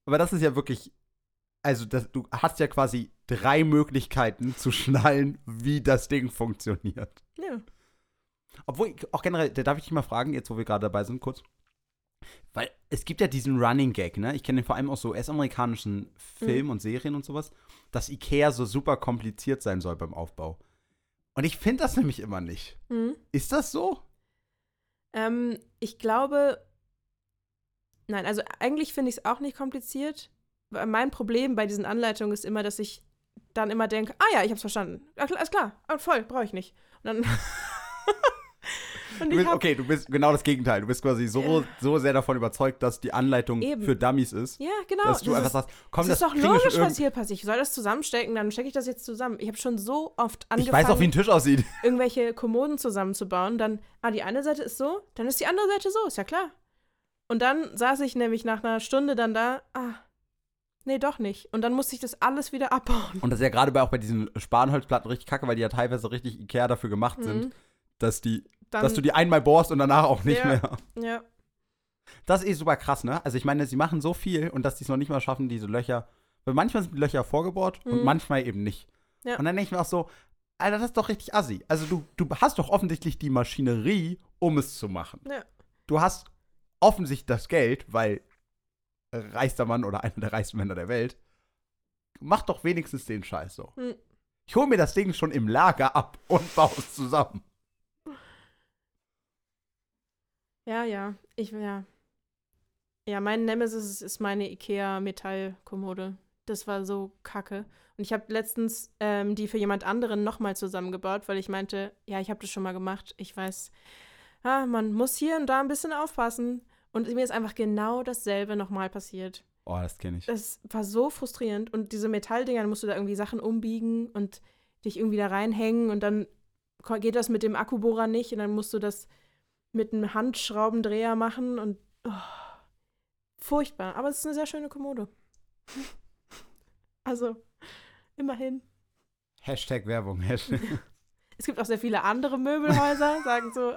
aber das ist ja wirklich, also das, du hast ja quasi drei Möglichkeiten zu schnallen, wie das Ding funktioniert. ja. Obwohl, auch generell, da darf ich dich mal fragen, jetzt wo wir gerade dabei sind, kurz. Weil es gibt ja diesen Running Gag, ne? Ich kenne den vor allem aus so US-amerikanischen Filmen und Serien und sowas, dass Ikea so super kompliziert sein soll beim Aufbau. Und ich finde das nämlich immer nicht. Hm. Ist das so? Ähm, ich glaube, nein, also eigentlich finde ich es auch nicht kompliziert. Mein Problem bei diesen Anleitungen ist immer, dass ich dann immer denke, ah ja, ich hab's verstanden. Alles klar, ah, voll, brauche ich nicht. Und dann Und Du bist, hab, okay, du bist genau das Gegenteil. Du bist quasi so, so sehr davon überzeugt, dass die Anleitung Eben. für Dummies ist, Ja, genau. dass du das einfach ist, sagst, komm, das das, ist doch logisch, was hier passiert. Ich soll das zusammenstecken, dann stecke ich das jetzt zusammen. Ich habe schon so oft angefangen, Ich weiß auch, wie ein Tisch aussieht. irgendwelche Kommoden zusammenzubauen. Dann, ah, die eine Seite ist so, dann ist die andere Seite so, ist ja klar. Und dann saß ich nämlich nach einer Stunde dann da, ah, nee, doch nicht. Und dann musste ich das alles wieder abbauen. Und das ist ja gerade bei, auch bei diesen Spanholzplatten richtig kacke, weil die ja teilweise richtig Ikea dafür gemacht sind, Mhm. dass, die, Dann, dass du die einmal bohrst und danach auch nicht Ja. mehr. ja, Das ist eh super krass, ne? Also ich meine, sie machen so viel und dass die es noch nicht mal schaffen, diese Löcher. Weil manchmal sind die Löcher vorgebohrt und Mhm. manchmal eben nicht. Ja. Und dann denke ich mir auch so, Alter, das ist doch richtig assi. Also du, du hast doch offensichtlich die Maschinerie, um es zu machen. Ja. Du hast offensichtlich das Geld, weil reichster Mann oder einer der reichsten Männer der Welt, mach doch wenigstens den Scheiß so. Mhm. Ich hole mir das Ding schon im Lager ab und baue es zusammen. ja, ja, ich, ja. Ja, mein Nemesis ist meine Ikea-Metallkommode. Das war so kacke. Und ich habe letztens ähm, die für jemand anderen nochmal zusammengebaut, weil ich meinte, ja, ich habe das schon mal gemacht. Ich weiß, ah, man muss hier und da ein bisschen aufpassen. Und mir ist einfach genau dasselbe nochmal passiert. Oh, das kenne ich. Das war so frustrierend. Und diese Metalldinger, dann musst du da irgendwie Sachen umbiegen und dich irgendwie da reinhängen und dann geht das mit dem Akkubohrer nicht und dann musst du das mit einem Handschraubendreher machen und oh, furchtbar. Aber es ist eine sehr schöne Kommode. Also, immerhin. Hashtag Werbung. Hashtag. Es gibt auch sehr viele andere Möbelhäuser, sagen so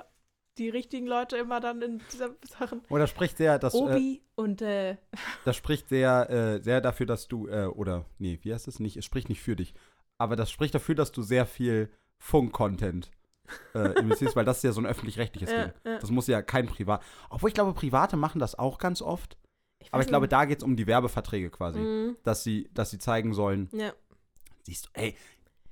die richtigen Leute immer dann in dieser Sachen. Oder spricht sehr, dass äh, Obi und äh, das spricht sehr, äh, sehr dafür, dass du äh, oder nee, wie heißt es nicht? Es spricht nicht für dich, aber das spricht dafür, dass du sehr viel Funk-Content äh, investierst, weil das ist ja so ein öffentlich-rechtliches Ding. Das muss ja kein Privat. Obwohl ich glaube, Private machen das auch ganz oft. Aber weiß ich glaube, nicht. da geht es um die Werbeverträge quasi, Mhm. dass sie, dass sie zeigen sollen. Ja, Siehst du, ey,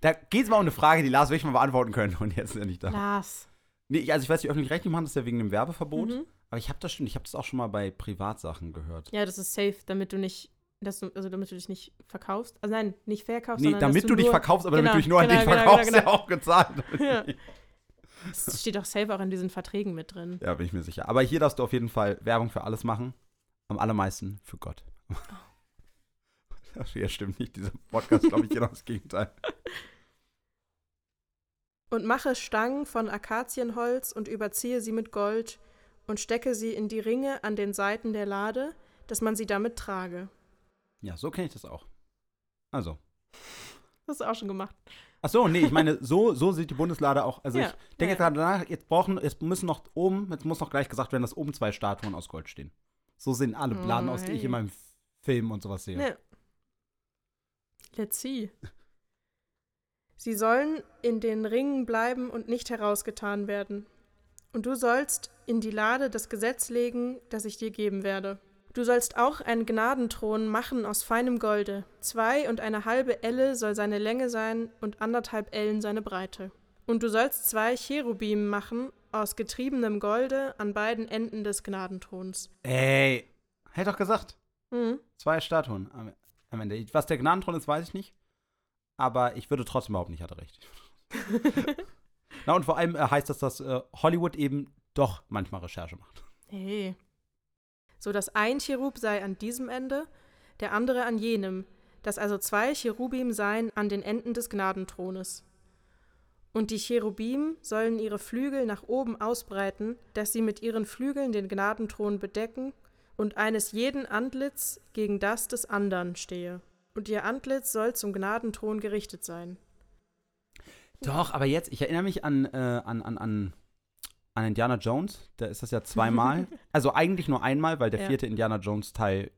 da geht es mal um eine Frage, die Lars wirklich mal beantworten können und jetzt ist er nicht da. Lars. Nee, also ich weiß, die öffentlich-rechtlich machen das ja wegen dem Werbeverbot. Mhm. Aber ich habe das schon, ich habe das auch schon mal bei Privatsachen gehört. Ja, das ist safe, damit du nicht, dass du, also damit du dich nicht verkaufst. Also nein, nicht verkaufst, Nee, sondern damit dass du dich nur, verkaufst, aber Genau, damit du dich nur an genau, den genau, verkaufst, genau, der auch gezahlt wird. Ja. Das steht auch safe auch in diesen Verträgen mit drin. Ja, bin ich mir sicher. Aber hier darfst du auf jeden Fall Werbung für alles machen. Am allermeisten für Gott. Das ja, stimmt nicht. Dieser Podcast, glaube ich, genau das Gegenteil. Und mache Stangen von Akazienholz und überziehe sie mit Gold und stecke sie in die Ringe an den Seiten der Lade, dass man sie damit trage. Ja, so kenne ich das auch. Also. Das hast du auch schon gemacht. Ach so, nee, ich meine, so, so sieht die Bundeslade auch. Also Ja, ich denke ja. gerade danach, jetzt brauchen, jetzt müssen noch oben, jetzt muss noch gleich gesagt werden, dass oben zwei Statuen aus Gold stehen. So sehen alle Planen Oh, aus, die ich in meinem Film und sowas sehe. Ja. Let's see. Sie sollen in den Ringen bleiben und nicht herausgetan werden. Und du sollst in die Lade das Gesetz legen, das ich dir geben werde. Du sollst auch einen Gnadenthron machen aus feinem Golde. Zwei und eine halbe Elle soll seine Länge sein und anderthalb Ellen seine Breite. Und du sollst zwei Cherubim machen aus getriebenem Golde an beiden Enden des Gnadenthrons. Ey, hätte doch gesagt. Hm. Zwei Statuen am Ende. Was der Gnadenthron ist, weiß ich nicht. Aber ich würde trotzdem behaupten, ich hatte recht. Na, und vor allem äh, heißt das, dass äh, Hollywood eben doch manchmal Recherche macht. Hey. So dass ein Cherub sei an diesem Ende, der andere an jenem, dass also zwei Cherubim seien an den Enden des Gnadenthrones. Und die Cherubim sollen ihre Flügel nach oben ausbreiten, dass sie mit ihren Flügeln den Gnadenthron bedecken und eines jeden Antlitz gegen das des andern stehe. Und ihr Antlitz soll zum Gnadenthron gerichtet sein. Doch, aber jetzt, ich erinnere mich an, äh, an, an, an, an Indiana Jones. Da ist das ja zweimal. also eigentlich nur einmal, weil der Ja. vierte Indiana Jones-Teil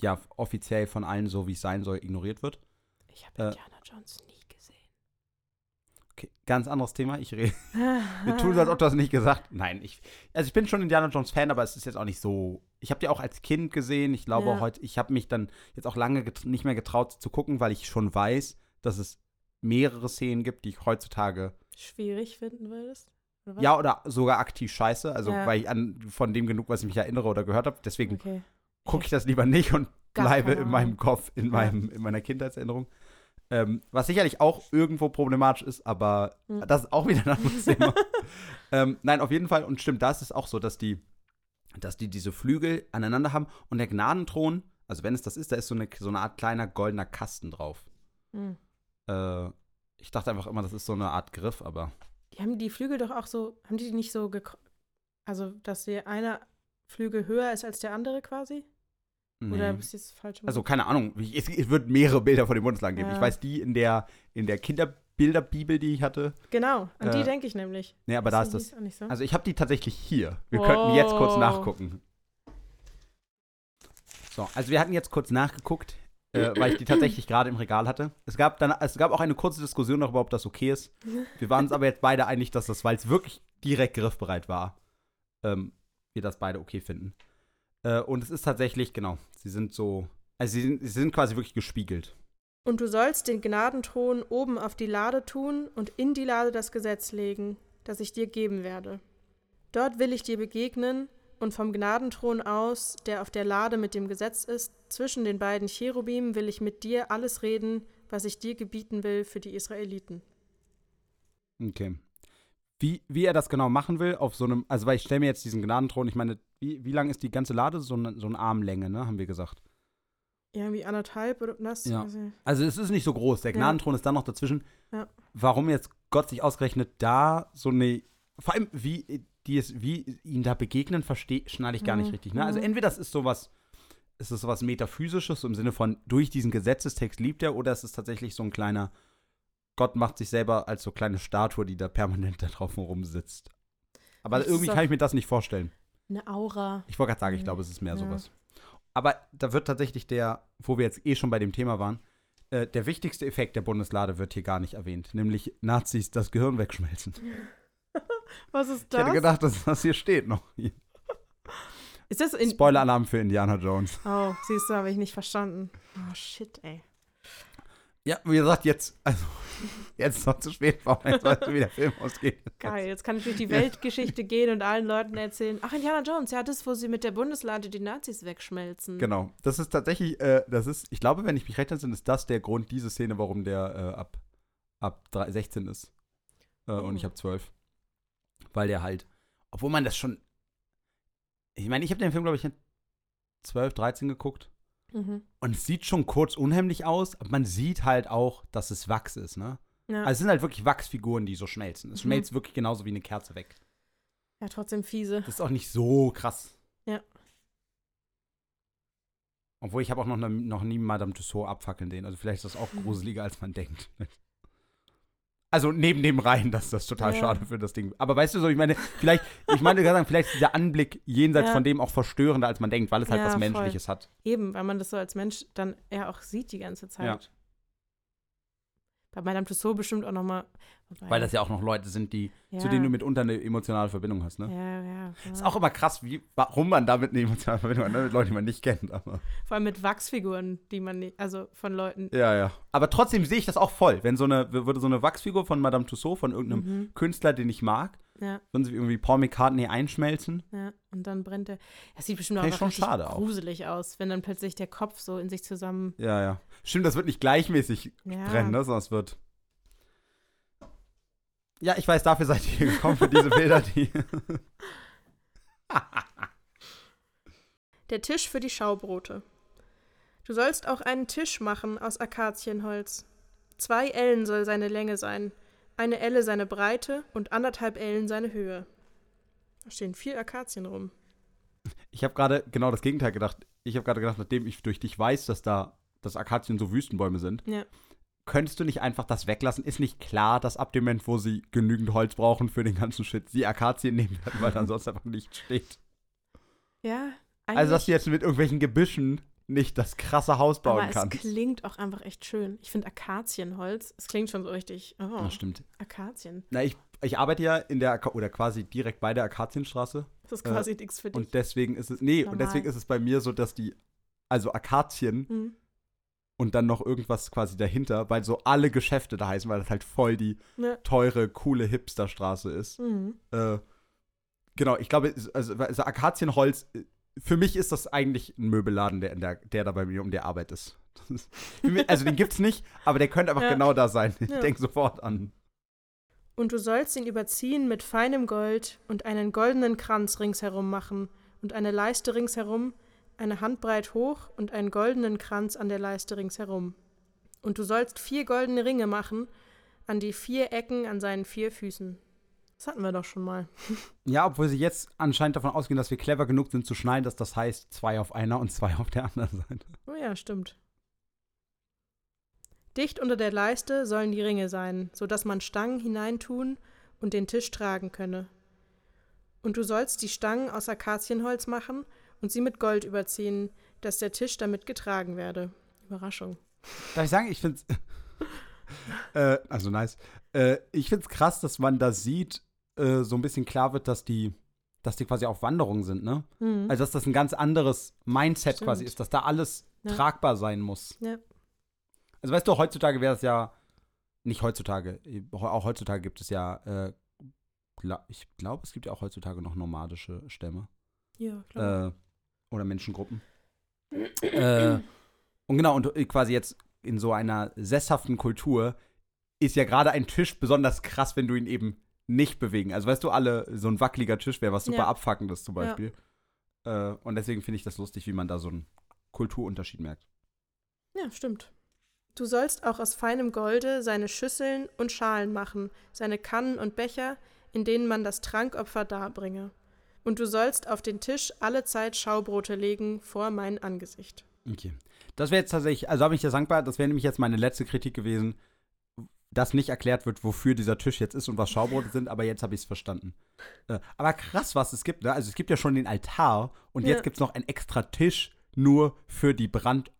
ja offiziell von allen, so wie es sein soll, ignoriert wird. Ich habe Äh. Indiana Jones nie. Okay, ganz anderes Thema. Ich rede. Wir tun so, als ob du das nicht gesagt Nein, ich. Also ich bin schon Indiana Jones Fan, aber es ist jetzt auch nicht so. Ich habe die auch als Kind gesehen. Ich glaube Ja. heute, ich habe mich dann jetzt auch lange nicht mehr getraut zu gucken, weil ich schon weiß, dass es mehrere Szenen gibt, die ich heutzutage Schwierig finden würdest? Oder ja oder sogar aktiv scheiße. Also Ja. weil ich an von dem genug, was ich mich erinnere oder gehört habe. Deswegen Okay. gucke ich das lieber nicht und Gar bleibe in meinem. Kopf, in, meinem, in meiner Kindheitserinnerung. Ähm, was sicherlich auch irgendwo problematisch ist, aber Mhm. das ist auch wieder ein anderes Thema. ähm, nein, auf jeden Fall. Und stimmt, da ist es auch so, dass die, dass die diese Flügel aneinander haben und der Gnadenthron, also wenn es das ist, da ist so eine, so eine Art kleiner goldener Kasten drauf. Hm. Äh, ich dachte einfach immer, das ist so eine Art Griff, aber Die haben die Flügel doch auch so, haben die die nicht so, also dass der eine Flügel höher ist als der andere quasi? Nee. Oder ist das falsch? im Also keine Ahnung, es, es wird mehrere Bilder von dem Bundesland geben. Ja. Ich weiß, die in der, in der Kinderbilderbibel, die ich hatte. genau, an die äh, denke ich nämlich. Nee, aber da ist die das. so? Also ich habe die tatsächlich hier. Wir könnten jetzt kurz Oh. nachgucken. So, also wir hatten jetzt kurz nachgeguckt, äh, weil ich die tatsächlich gerade im Regal hatte. Es gab dann, es gab auch eine kurze Diskussion darüber, ob das okay ist. Wir waren uns aber jetzt beide einig, dass das, weil es wirklich direkt griffbereit war, ähm, wir das beide okay finden. Äh, und es ist tatsächlich, genau, sie sind so, also sie sind, sie sind quasi wirklich gespiegelt. Und du sollst den Gnadenthron oben auf die Lade tun und in die Lade das Gesetz legen, das ich dir geben werde. Dort will ich dir begegnen und vom Gnadenthron aus, der auf der Lade mit dem Gesetz ist, zwischen den beiden Cherubim will ich mit dir alles reden, was ich dir gebieten will für die Israeliten. Okay. Wie, wie er das genau machen will, auf so einem, also weil ich stelle mir jetzt diesen Gnadenthron, ich meine, wie, wie lang ist die ganze Lade? So eine, so eine Armlänge, ne, haben wir gesagt. Irgendwie anderthalb oder das? Ja. Nicht. Also es ist nicht so groß, der Ja. Gnadenthron ist dann noch dazwischen. Ja. Warum jetzt Gott sich ausgerechnet da so eine, vor allem wie die es, wie ihn da begegnen, verstehe, schneide ich gar nicht Mhm. richtig. Ne? Also Mhm. entweder das ist sowas, ist es sowas Metaphysisches im Sinne von, durch diesen Gesetzestext liebt er, oder ist es tatsächlich so ein kleiner, Gott macht sich selber als so kleine Statue, die da permanent da drauf rumsitzt. Aber ist irgendwie kann ich mir das nicht vorstellen. Eine Aura. Ich wollte gerade sagen, ich glaube, es ist mehr Ja. sowas. Aber da wird tatsächlich der, wo wir jetzt eh schon bei dem Thema waren, äh, der wichtigste Effekt der Bundeslade wird hier gar nicht erwähnt, nämlich Nazis das Gehirn wegschmelzen. Was ist Ich das? hätte gedacht, dass das hier steht noch. ist das in. Spoiler-Alarm für Indiana Jones. Oh, siehst du, habe ich nicht verstanden. Oh, shit, ey. Ja, wie gesagt, jetzt, also, jetzt ist noch zu spät, warum jetzt weißt du, wie der Film ausgeht. Geil, jetzt kann ich durch die Weltgeschichte gehen und allen Leuten erzählen. Ach, Indiana Jones, ja, das, wo sie mit der Bundeslade die Nazis wegschmelzen. Genau. Das ist tatsächlich, äh, das ist, ich glaube, wenn ich mich recht entsinne, ist das der Grund, diese Szene, warum der äh, ab, ab drei- 16 ist. Äh, Und Oh. ich habe 12. Weil der halt, obwohl man das schon, ich meine, ich habe den Film, glaube ich, mit 12, 13 geguckt. Mhm. Und es sieht schon kurz unheimlich aus, aber man sieht halt auch, dass es Wachs ist, ne? Ja. Also es sind halt wirklich Wachsfiguren, die so schmelzen. Es Mhm. schmelzt wirklich genauso wie eine Kerze weg. ja, trotzdem fiese. Das ist auch nicht so krass. Ja. Obwohl ich habe auch noch, ne, noch nie Madame Tussauds abfackeln sehen. Also vielleicht ist das auch Mhm. gruseliger, als man denkt. Also neben dem Reihen, das ist das total Ja. schade für das Ding. Aber weißt du so, ich meine, vielleicht, ich meine gerade sagen, vielleicht ist dieser Anblick jenseits Ja. von dem auch verstörender, als man denkt, weil es halt Ja, was voll. Menschliches hat. Eben, weil man das so als Mensch dann ja auch sieht die ganze Zeit. Bei Madame Tussauds bestimmt auch nochmal. Weil das ja auch noch Leute sind, die, zu denen du mitunter eine emotionale Verbindung hast, ne? Ja, ja. ja. Ist auch immer krass, wie, warum man damit eine emotionale Verbindung hat, ne? mit Leuten, die man nicht kennt. Aber. Vor allem mit Wachsfiguren, die man nicht, also von Leuten. Ja, ja. Aber trotzdem sehe ich das auch voll. Wenn so eine, würde so eine Wachsfigur von Madame Tussauds, von irgendeinem Mhm. Künstler, den ich mag, Ja, würden sie irgendwie Paul McCartney einschmelzen. ja. Und dann brennt er. Das sieht bestimmt auch schon schade auch. gruselig aus, wenn dann plötzlich der Kopf so in sich zusammen. Ja, ja. Stimmt, das wird nicht gleichmäßig Ja. brennen, ne? sondern es wird. Ja, ich weiß, dafür seid ihr gekommen, für diese Bilder, die. Der Tisch für die Schaubrote. Du sollst auch einen Tisch machen aus Akazienholz. Zwei Ellen soll seine Länge sein, eine Elle seine Breite und anderthalb Ellen seine Höhe. Da stehen vier Akazien rum. Ich habe gerade genau das Gegenteil gedacht. Ich habe gerade gedacht, nachdem ich durch dich weiß, dass da dass Akazien so Wüstenbäume sind, Ja. könntest du nicht einfach das weglassen? Ist nicht klar, dass ab dem Moment, wo sie genügend Holz brauchen für den ganzen Shit, sie Akazien nehmen werden, weil dann sonst einfach nicht steht. Ja, eigentlich. Also, dass du jetzt mit irgendwelchen Gebüschen nicht das krasse Haus bauen aber kannst. es klingt auch einfach echt schön. Ich finde Akazienholz, es klingt schon so richtig. Oh, Das stimmt. Akazien. Na, ich, ich arbeite ja in der, oder quasi direkt bei der Akazienstraße. Das ist quasi nichts für dich. Und deswegen ist es, nee, und Normal. deswegen ist es bei mir so, dass die, also Akazien Hm. und dann noch irgendwas quasi dahinter, weil so alle Geschäfte da heißen, weil das halt voll die Ja. teure, coole Hipsterstraße ist. Mhm. Äh, genau, ich glaube, also, also Akazienholz, äh, für mich ist das eigentlich ein Möbelladen, der, in der, der da bei mir um die Arbeit ist. Ist mich, also den gibt's nicht, aber der könnte einfach Ja. genau da sein. Ich Ja. denke sofort an. Und du sollst ihn überziehen mit feinem Gold und einen goldenen Kranz ringsherum machen und eine Leiste ringsherum, eine Handbreit hoch und einen goldenen Kranz an der Leiste ringsherum. Und du sollst vier goldene Ringe machen an die vier Ecken an seinen vier Füßen. Das hatten wir doch schon mal. Ja, obwohl sie jetzt anscheinend davon ausgehen, dass wir clever genug sind zu schneiden, dass das heißt zwei auf einer und zwei auf der anderen Seite. Oh ja, stimmt. Dicht unter der Leiste sollen die Ringe sein, so dass man Stangen hineintun und den Tisch tragen könne. Und du sollst die Stangen aus Akazienholz machen und sie mit Gold überziehen, dass der Tisch damit getragen werde. Überraschung. Darf ich sagen, ich finde äh, also nice. Äh, ich finde es krass, dass man da sieht, äh, so ein bisschen klar wird, dass die, dass die quasi auf Wanderung sind, ne? Mhm. Also, dass das ein ganz anderes Mindset Stimmt. quasi ist, dass da alles Ja. tragbar sein muss. Ja. Also, weißt du, heutzutage wäre es ja, nicht heutzutage, auch heutzutage gibt es ja, äh, ich glaube, es gibt ja auch heutzutage noch nomadische Stämme. ja, klar. Äh, oder Menschengruppen. äh, und genau, und äh, quasi jetzt in so einer sesshaften Kultur ist ja gerade ein Tisch besonders krass, wenn du ihn eben nicht bewegen. Also weißt du, alle, so ein wackeliger Tisch wäre was super Ja. Abfuckendes zum Beispiel. Äh, und deswegen finde ich das lustig, wie man da so einen Kulturunterschied merkt. Ja, stimmt. Du sollst auch aus feinem Golde seine Schüsseln und Schalen machen, seine Kannen und Becher, in denen man das Trankopfer darbringe. Und du sollst auf den Tisch alle Zeit Schaubrote legen vor mein Angesicht. Okay. Das wäre jetzt tatsächlich, also habe ich dir dankbar, das wäre nämlich jetzt meine letzte Kritik gewesen, dass nicht erklärt wird, wofür dieser Tisch jetzt ist und was Schaubrote sind, aber jetzt habe ich es verstanden. Äh, aber krass, was es gibt, ne? Also es gibt ja schon den Altar und Ja. jetzt gibt es noch einen extra Tisch nur für die Brandopfer.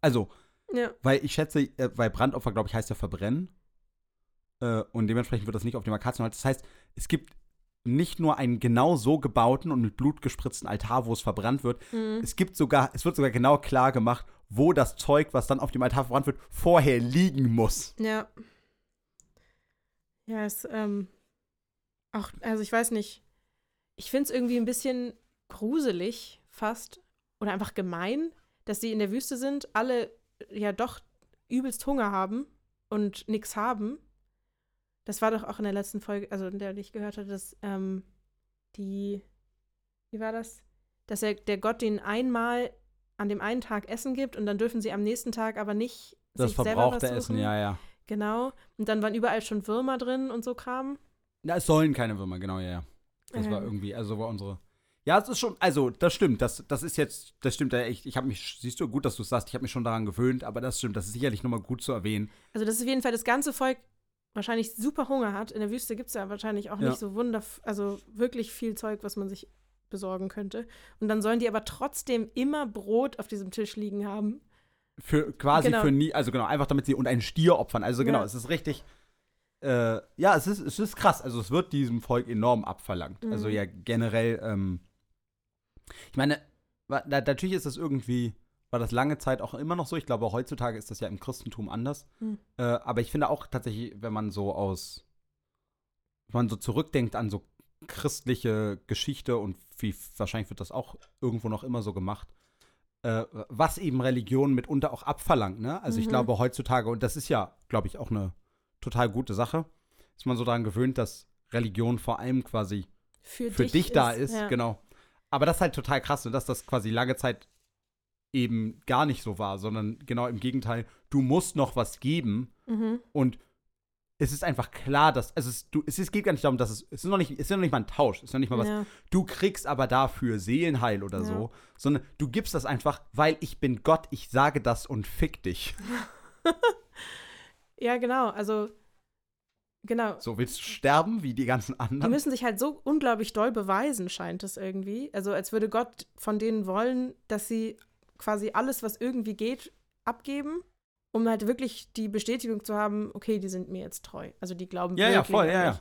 Also, Ja. weil ich schätze, äh, weil Brandopfer, glaube ich, heißt ja verbrennen. Äh, und dementsprechend wird das nicht auf dem Akazienholz. Das heißt, es gibt nicht nur einen genau so gebauten und mit Blut gespritzten Altar, wo es verbrannt wird. Mhm. Es gibt sogar, es wird sogar genau klar gemacht, wo das Zeug, was dann auf dem Altar verbrannt wird, vorher liegen muss. Ja. Ja, es, ähm, auch, also ich weiß nicht. Ich finde es irgendwie ein bisschen gruselig, fast, oder einfach gemein, dass sie in der Wüste sind, alle ja doch übelst Hunger haben und nichts haben. Das war doch auch in der letzten Folge, also in der ich gehört hatte, dass ähm, die, wie war das? Dass er, der Gott ihnen einmal an dem einen Tag Essen gibt und dann dürfen sie am nächsten Tag aber nicht Das sich selber verbrauchte was Essen, ja, ja. Genau. Und dann waren überall schon Würmer drin und so Kram. Na, es sollen keine Würmer, genau, ja, ja. Das war Ähm. irgendwie, also war unsere. Ja, es ist schon, also das stimmt, das, das ist jetzt, das stimmt ja echt. Ich habe mich, siehst du, gut, dass du es sagst, ich habe mich schon daran gewöhnt, aber das stimmt, das ist sicherlich nochmal gut zu erwähnen. Also, dass auf jeden Fall das ganze Volk wahrscheinlich super Hunger hat. In der Wüste gibt es ja wahrscheinlich auch Ja. nicht so wunder, also wirklich viel Zeug, was man sich besorgen könnte. Und dann sollen die aber trotzdem immer Brot auf diesem Tisch liegen haben. Für quasi Genau. für nie, also genau, einfach damit sie und einen Stier opfern. Also genau, Ja. es ist richtig. Äh, ja, es ist, es ist krass. Also es wird diesem Volk enorm abverlangt. Mhm. Also ja, generell, ähm, ich meine, na, natürlich ist das irgendwie, war das lange Zeit auch immer noch so. Ich glaube, heutzutage ist das ja im Christentum anders. Mhm. Äh, aber ich finde auch tatsächlich, wenn man so aus, wenn man so zurückdenkt an so christliche Geschichte und wie wahrscheinlich wird das auch irgendwo noch immer so gemacht, äh, was eben Religion mitunter auch abverlangt. Ne? Also ich Mhm. glaube heutzutage, und das ist ja, glaube ich, auch eine total gute Sache, ist man so daran gewöhnt, dass Religion vor allem quasi Für, für dich, da ist, ja. genau. Aber das ist halt total krass, ne, dass das quasi lange Zeit eben gar nicht so war, sondern genau im Gegenteil, du musst noch was geben Mhm. und es ist einfach klar, dass also es, du, es, geht gar nicht darum, dass es es ist noch nicht, es ist noch nicht mal ein Tausch, es ist noch nicht mal was. Ja. Du kriegst aber dafür Seelenheil oder Ja. so, sondern du gibst das einfach, weil ich bin Gott, ich sage das und fick dich. ja, genau. Also, genau. So willst du sterben wie die ganzen Die anderen? müssen sich halt so unglaublich doll beweisen, scheint es irgendwie. Also als würde Gott von denen wollen, dass sie quasi alles, was irgendwie geht, abgeben, um halt wirklich die Bestätigung zu haben, okay, die sind mir jetzt treu. Also die glauben Ja, ja, wirklich voll, an ja, ja.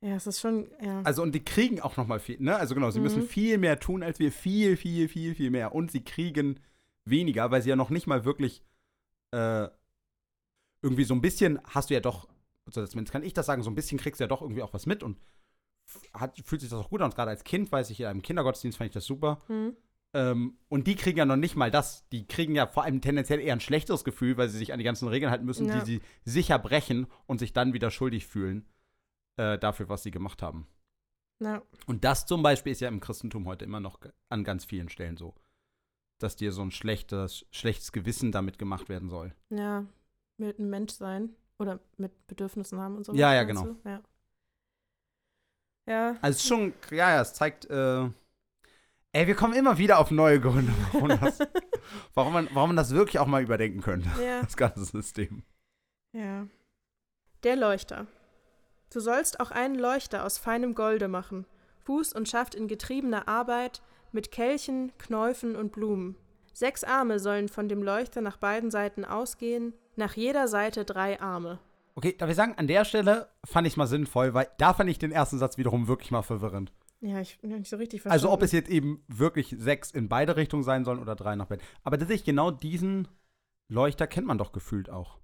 Ja, es ist schon, ja. Also und die kriegen auch noch mal viel, ne? Also genau, sie Mhm. müssen viel mehr tun als wir, viel, viel, viel, viel mehr. Und sie kriegen weniger, weil sie ja noch nicht mal wirklich äh, irgendwie so ein bisschen hast du ja doch, also zumindest kann ich das sagen, so ein bisschen kriegst du ja doch irgendwie auch was mit und hat, fühlt sich das auch gut an. Und gerade als Kind weiß ich, in einem Kindergottesdienst fand ich das super. Hm. Ähm, und die kriegen ja noch nicht mal das. Die kriegen ja vor allem tendenziell eher ein schlechteres Gefühl, weil sie sich an die ganzen Regeln halten müssen, Ja. die sie sicher brechen und sich dann wieder schuldig fühlen äh, dafür, was sie gemacht haben. Ja. Und das zum Beispiel ist ja im Christentum heute immer noch an ganz vielen Stellen so. Dass dir so ein schlechtes, schlechtes Gewissen damit gemacht werden soll. ja, mit einem Mensch sein oder mit Bedürfnissen haben und so. Ja, ja, genau. Ja. Ja, Also es ist schon, ja, ja, es zeigt, äh, ey, wir kommen immer wieder auf neue Gründe, warum, das, warum, man, warum man das wirklich auch mal überdenken könnte, ja. das ganze System. Ja. Der Leuchter. Du sollst auch einen Leuchter aus feinem Golde machen, Fuß und Schaft in getriebener Arbeit, mit Kelchen, Knäufen und Blumen. Sechs Arme sollen von dem Leuchter nach beiden Seiten ausgehen, nach jeder Seite drei Arme. Okay, darf ich sagen, an der Stelle fand ich es mal sinnvoll, weil da fand ich den ersten Satz wiederum wirklich mal verwirrend. Ja, ich bin nicht so richtig verstanden. Also ob es jetzt eben wirklich sechs in beide Richtungen sein sollen oder drei nach beiden. Aber tatsächlich genau diesen Leuchter kennt man doch gefühlt auch.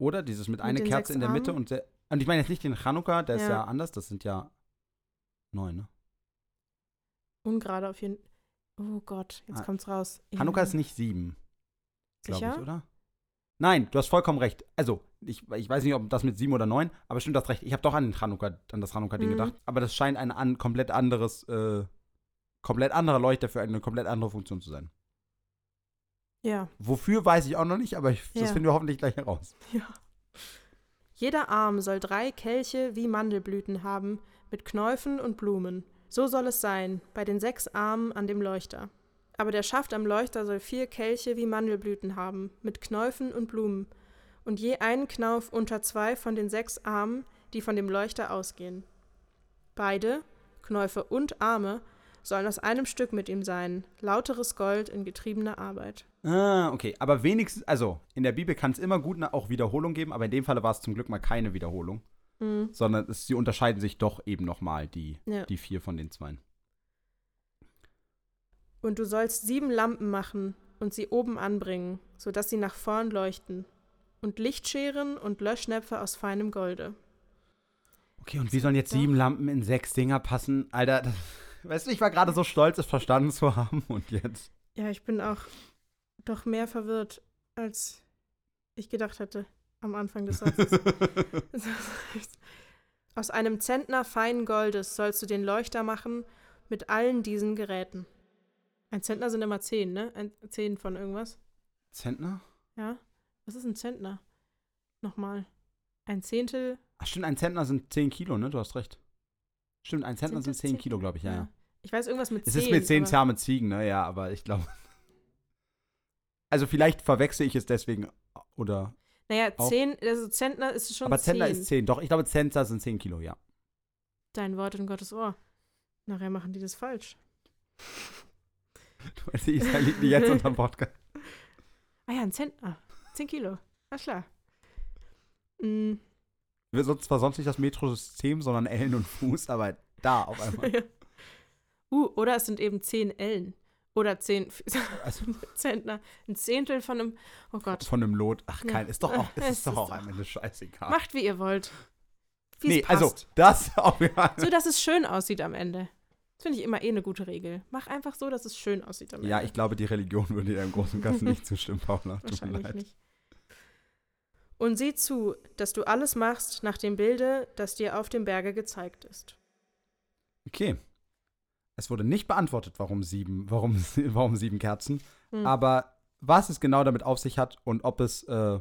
Oder? Dieses mit, Mit einer Kerze in der Mitte und der, Und ich meine jetzt nicht den Chanukka, der ist Ja. ja anders, das sind ja neun, ne? Ungerade auf jeden Oh Gott, jetzt Ah. kommt's raus. Chanukka Ja. ist nicht sieben, glaube ich, oder? Nein, du hast vollkommen recht. Also, ich, ich weiß nicht, ob das mit sieben oder neun, aber stimmt, du hast recht. Ich habe doch an, den Chanukka, an das Chanukka-Ding Mhm. gedacht. Aber das scheint ein an, komplett anderes, äh, komplett anderer Leuchter für eine komplett andere Funktion zu sein. Ja. Wofür weiß ich auch noch nicht, aber ich, das Ja. finden wir hoffentlich gleich heraus. Ja. Jeder Arm soll drei Kelche wie Mandelblüten haben, mit Knäufen und Blumen. So soll es sein, bei den sechs Armen an dem Leuchter. Aber der Schaft am Leuchter soll vier Kelche wie Mandelblüten haben, mit Knäufen und Blumen, und je einen Knauf unter zwei von den sechs Armen, die von dem Leuchter ausgehen. Beide, Knäufe und Arme, sollen aus einem Stück mit ihm sein, lauteres Gold in getriebener Arbeit. Ah, okay. Aber wenigstens, also in der Bibel kann es immer gut auch Wiederholung geben, aber in dem Falle war es zum Glück mal keine Wiederholung. Mhm. Sondern es, sie unterscheiden sich doch eben nochmal, die, Ja. die vier von den zwei. Und du sollst sieben Lampen machen und sie oben anbringen, so dass sie nach vorn leuchten, und Lichtscheren und Löschnäpfe aus feinem Golde. Okay, und wie sollen jetzt sieben Lampen in sechs Dinger passen? Alter, das, weißt du, ich war gerade so stolz, es verstanden zu haben und jetzt. Ja, ich bin auch doch mehr verwirrt, als ich gedacht hätte am Anfang des Satzes. Aus einem Zentner feinen Goldes sollst du den Leuchter machen mit allen diesen Geräten. Ein Zentner sind immer zehn, ne? Ein, zehn von irgendwas. Zentner? Ja? Was ist ein Zentner? Nochmal. Ein Zehntel. Ach, stimmt, ein Zentner sind 10 Kilo, ne? Du hast recht. Stimmt, ein Zentner sind das 10 Kilo, glaube ich, ja, ja. Ich weiß irgendwas mit Es zehn. ist mit 10 aber- zahme Ziegen, ne? Ja, aber ich glaube. Also vielleicht verwechsel ich es deswegen oder. Naja, auch. zehn, also Zentner ist schon aber Zentner zehn. ist 10. Doch, ich glaube, Zentner sind 10 Kilo, ja. Dein Wort in Gottes Ohr. Nachher machen die das falsch. Du weißt, Isa liegt nicht jetzt unterm Podcast. Ah ja, ein Zentner. Zehn Kilo. Alles klar. Wir sind zwar sonst nicht das Metrosystem, sondern Ellen und Fuß, aber da auf einmal. ja. Uh, oder es sind eben zehn Ellen. Oder zehn Also Zentner. Ein Zehntel von einem. Oh Gott. von einem Lot. Ach, Ja. kein, ist doch auch, Es ist, ist doch auch am Ende scheißegal. Macht, wie ihr wollt. Wie nee, es passt. also das auch ja. So, dass es schön aussieht am Ende. Finde ich immer eh eine gute Regel. Mach einfach so, dass es schön aussieht Ende. Ja, ich glaube, die Religion würde dir im Großen und Ganzen nicht zustimmen, Paula. Tut mir Wahrscheinlich leid. nicht. Und sieh zu, dass du alles machst nach dem Bilde, das dir auf dem Berge gezeigt ist. Okay. Es wurde nicht beantwortet, warum sieben, warum, warum sieben Kerzen. Hm. Aber was es genau damit auf sich hat und ob es, äh,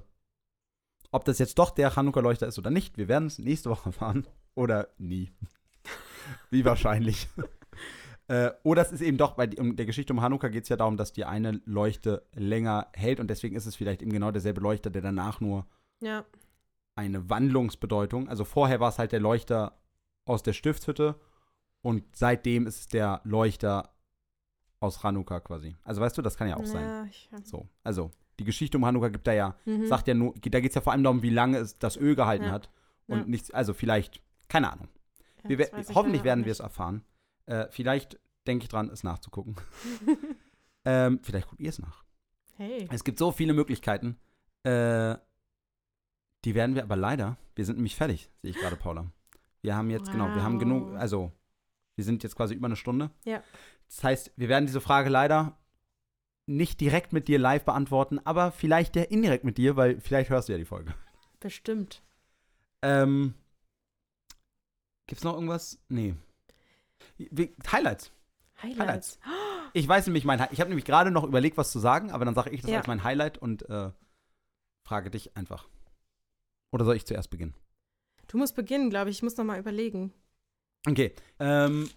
ob das jetzt doch der Chanukka-Leuchter ist oder nicht, wir werden es nächste Woche erfahren. Oder nie. Wie wahrscheinlich. Äh, oder es ist eben doch, bei um der Geschichte um Hanukkah geht es ja darum, dass die eine Leuchte länger hält und deswegen ist es vielleicht eben genau derselbe Leuchter, der danach nur Ja, eine Wandlungsbedeutung. Also vorher war es halt der Leuchter aus der Stiftshütte und seitdem ist es der Leuchter aus Hanukkah quasi. Also weißt du, das kann ja auch sein. Ja, ich, So, also die Geschichte um Hanukkah gibt da ja, mhm. sagt ja nur, da geht es ja vor allem darum, wie lange es das Öl gehalten Ja. hat und nichts, also vielleicht, keine Ahnung. Wir, hoffentlich werden wir es erfahren. Äh, vielleicht denke ich dran, es nachzugucken. ähm, vielleicht guckt ihr es nach. Hey. Es gibt so viele Möglichkeiten. Äh, die werden wir aber leider, wir sind nämlich fertig, sehe ich gerade, Paula. Wir haben jetzt, genau, wir haben genug, Wow. also wir sind jetzt quasi über eine Stunde. Ja. Das heißt, wir werden diese Frage leider nicht direkt mit dir live beantworten, aber vielleicht ja indirekt mit dir, weil vielleicht hörst du ja die Folge. Bestimmt. Ähm, gibt's noch irgendwas? Nee. Wie, Highlights. Highlights. Ich weiß nämlich mein, ich habe nämlich gerade noch überlegt, was zu sagen, aber dann sage ich das Ja. als mein Highlight und äh, frage dich einfach. Oder soll ich zuerst beginnen? Du musst beginnen, glaube ich. Ich muss noch mal überlegen. Okay. Ähm,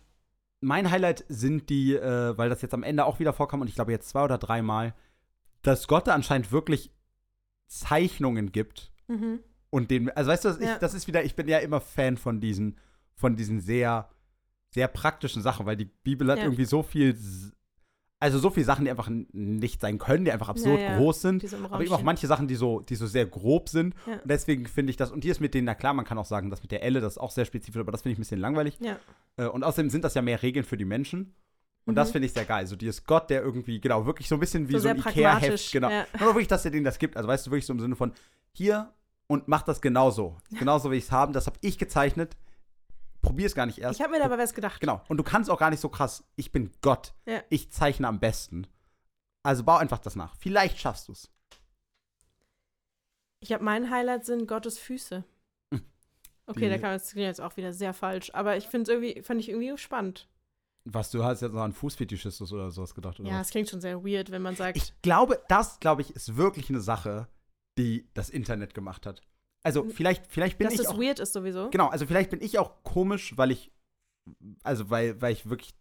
mein Highlight sind die, äh, weil das jetzt am Ende auch wieder vorkam und ich glaube jetzt zwei oder dreimal, dass Gott da anscheinend wirklich Zeichnungen gibt Mhm. und den, also weißt du, das, Ja. ich, das ist wieder, ich bin ja immer Fan von diesen, von diesen sehr, sehr praktischen Sachen, weil die Bibel hat Ja. irgendwie so viel, also so viele Sachen, die einfach nicht sein können, die einfach absurd Ja, ja. groß sind. Die so Aber eben auch manche Sachen, die so, die so sehr grob sind. Und deswegen finde ich das, und hier ist mit denen, na klar, man kann auch sagen, das mit der Elle, das ist auch sehr spezifisch, aber das finde ich ein bisschen langweilig. Äh, Und außerdem sind das ja mehr Regeln für die Menschen. Und das Mhm. finde ich sehr geil. So dieses Gott, der irgendwie, genau, wirklich so ein bisschen wie So so, ein Ikea-Heft, genau. ja. Nur wirklich, dass er denen das gibt. Also weißt du, wirklich so im Sinne von, hier und mach das genauso. Genauso wie ich es haben. Das habe ich gezeichnet. Probier es gar nicht erst. Ich habe mir dabei was gedacht. Genau. Und du kannst auch gar nicht so krass, ich bin Gott. Ja. Ich zeichne am besten. Also bau einfach das nach. Vielleicht schaffst du es. Ich habe mein Highlight sind Gottes Füße. Hm. Okay, da kann man klingt jetzt auch wieder sehr falsch, aber ich finde es irgendwie, fand ich irgendwie spannend. Was, du hast jetzt noch an Fußfetischismus oder sowas gedacht, oder Ja, es klingt schon sehr weird, wenn man sagt, Ich glaube, das, glaube ich, ist wirklich eine Sache, die das Internet gemacht hat. Also vielleicht, vielleicht bin dass ich das auch weird ist sowieso. Genau, also vielleicht bin ich auch komisch, weil ich also weil, weil ich wirklich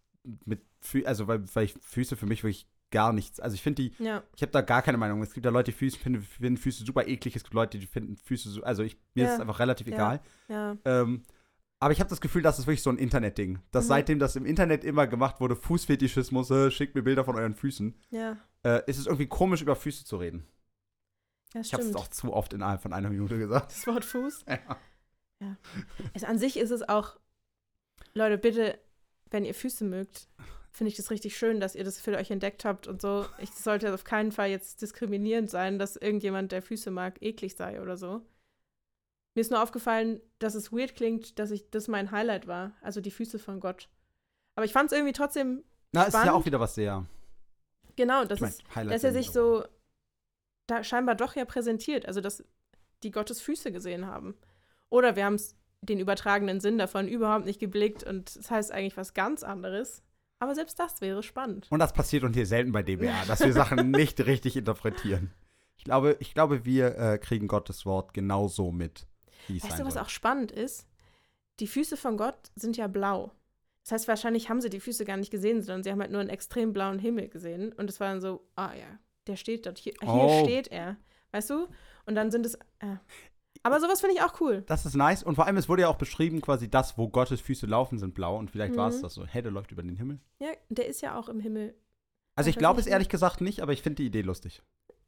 mit, also weil, weil ich Füße für mich wirklich gar nichts, also ich finde die, Ja, ich habe da gar keine Meinung. Es gibt ja Leute, die Füße, finden, finden Füße super eklig, es gibt Leute, die finden Füße so, also ich, mir ist Ja. es einfach relativ Ja. egal. ja. Ähm, aber ich habe das Gefühl, das ist wirklich so ein Internetding. Dass Mhm. seitdem das im Internet immer gemacht wurde, Fußfetischismus, äh, schickt mir Bilder von euren Füßen, Ja, äh, ist es irgendwie komisch, über Füße zu reden. Ja Ich habe es auch zu oft innerhalb von einer Minute gesagt. Das Wort Fuß. Ja. Es, an sich ist es auch, Leute, bitte, wenn ihr Füße mögt, finde ich das richtig schön, dass ihr das für euch entdeckt habt und so. Ich das sollte auf keinen Fall jetzt diskriminierend sein, dass irgendjemand, der Füße mag, eklig sei oder so. Mir ist nur aufgefallen, dass es weird klingt, dass ich das mein Highlight war, also die Füße von Gott. Aber ich fand es irgendwie trotzdem Na, ist ja Spannend. auch wieder was sehr. genau, das Ich mein, ist, Highlight dass er sich so da scheinbar doch ja präsentiert, also dass die Gottes Füße gesehen haben. Oder wir haben den übertragenen Sinn davon überhaupt nicht geblickt und es heißt eigentlich was ganz anderes. Aber selbst das wäre spannend. Und das passiert uns hier selten bei DBA, dass wir Sachen nicht richtig interpretieren. Ich glaube, ich glaube wir äh, kriegen Gottes Wort genauso mit, Weißt du, was auch spannend ist? Die Füße von Gott sind ja blau. Das heißt, wahrscheinlich haben sie die Füße gar nicht gesehen, sondern sie haben halt nur einen extrem blauen Himmel gesehen. Und es war dann so, ah ja, der steht dort, hier, hier Oh. steht er. Weißt du? Und dann sind es. Äh. Aber sowas finde ich auch cool. Das ist nice. Und vor allem, es wurde ja auch beschrieben, quasi das, wo Gottes Füße laufen, sind blau. Und vielleicht war es Mhm. das so. Hey, der läuft über den Himmel. Ja, der ist ja auch im Himmel. Also ich glaube es ehrlich gesagt nicht, aber ich finde die Idee lustig.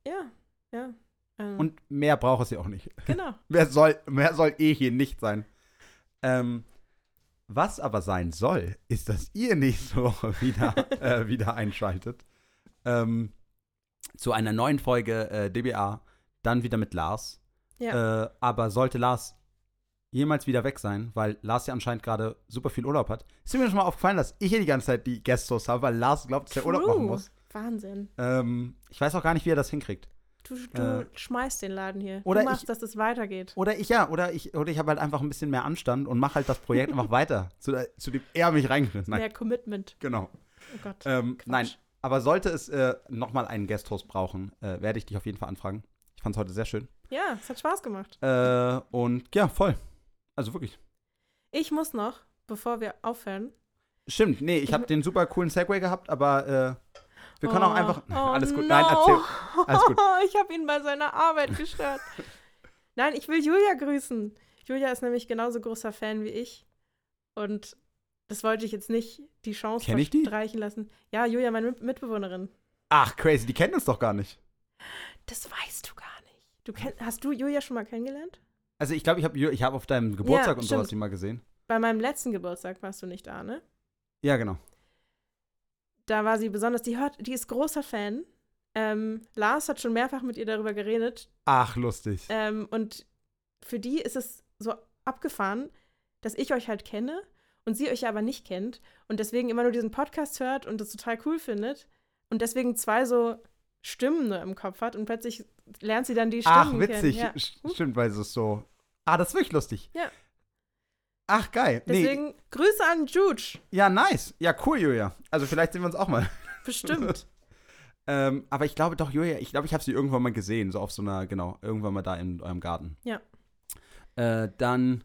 Ja, ja. Ähm, Und mehr braucht es ja auch nicht. genau. Mehr soll, mehr soll eh hier nicht sein. Ähm, was aber sein soll, ist, dass ihr nächste Woche wieder, äh, wieder einschaltet. Ähm, zu einer neuen Folge äh, DBA. Dann wieder mit Lars. Ja. Äh, aber sollte Lars jemals wieder weg sein, weil Lars ja anscheinend gerade super viel Urlaub hat, ist mir schon mal aufgefallen, dass ich hier die ganze Zeit die Guest-Hosts habe, weil Lars glaubt, dass er Urlaub machen muss. Wahnsinn. Ähm, ich weiß auch gar nicht, wie er das hinkriegt. Du, du Äh, schmeißt den Laden hier. oder du machst, ich- dass es weitergeht. Oder ich ja, oder ich, oder ich habe halt einfach ein bisschen mehr Anstand und mache halt das Projekt einfach weiter, zu, der- zu dem er mich reingerissen hat. Mehr Commitment. Genau. Oh Gott. Ähm, nein, aber sollte es äh, nochmal einen Guest-Host brauchen, äh, werde ich dich auf jeden Fall anfragen. Ich fand es heute sehr schön. Ja, es hat Spaß gemacht. Äh, und ja, voll. Also wirklich. Ich muss noch, bevor wir aufhören. Stimmt, nee, ich habe den super coolen Segway gehabt, aber äh, wir können oh, auch einfach. Oh, alles gut, no. nein, erzähl. Alles gut. ich habe ihn bei seiner Arbeit gestört. nein, ich will Julia grüßen. Julia ist nämlich genauso großer Fan wie ich. Und das wollte ich jetzt nicht die Chance Kenn ich die? verstreichen lassen. Ja, Julia, meine Mit- Mitbewohnerin. Ach, crazy, die kennen uns doch gar nicht. Das weißt du gar nicht. Du kenn, hast du Julia schon mal kennengelernt? Also ich glaube, ich habe ich hab auf deinem Geburtstag und stimmt. sowas die mal gesehen. Bei meinem letzten Geburtstag warst du nicht da, ne? Ja, genau. Da war sie besonders, die hört, die ist großer Fan. Ähm, Lars hat schon mehrfach mit ihr darüber geredet. Ach, lustig. Ähm, und für die ist es so abgefahren, dass ich euch halt kenne und sie euch aber nicht kennt und deswegen immer nur diesen Podcast hört und das total cool findet und deswegen zwei so Stimmen nur im Kopf hat und plötzlich lernt sie dann die Stimmen Ach, witzig. kennen. Ja. St- Stimmt, weil es ist so. Ah, das ist wirklich lustig. Ja. Ach, geil. Nee, Deswegen Grüße an Juge. ja, nice. Ja, cool, Julia. Also vielleicht sehen wir uns auch mal. Bestimmt. ähm, aber ich glaube doch, Julia, ich glaube, ich habe sie irgendwann mal gesehen, so auf so einer, genau, irgendwann mal da in eurem Garten. Ja. Äh, dann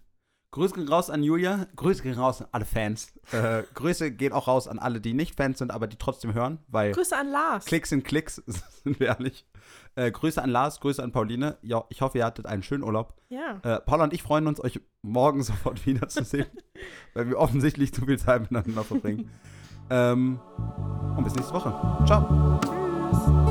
Grüße gehen raus an Julia, Grüße gehen raus an alle Fans. Äh, Grüße gehen auch raus an alle, die nicht Fans sind, aber die trotzdem hören, weil Grüße an Lars. Klicks sind Klicks, sind wir ehrlich. Äh, Grüße an Lars, Grüße an Pauline. Ja, ich hoffe, ihr hattet einen schönen Urlaub. Ja. Äh, Paula und ich freuen uns, euch morgen sofort wiederzusehen, weil wir offensichtlich zu viel Zeit miteinander verbringen. ähm, und bis nächste Woche. Ciao. Tschüss.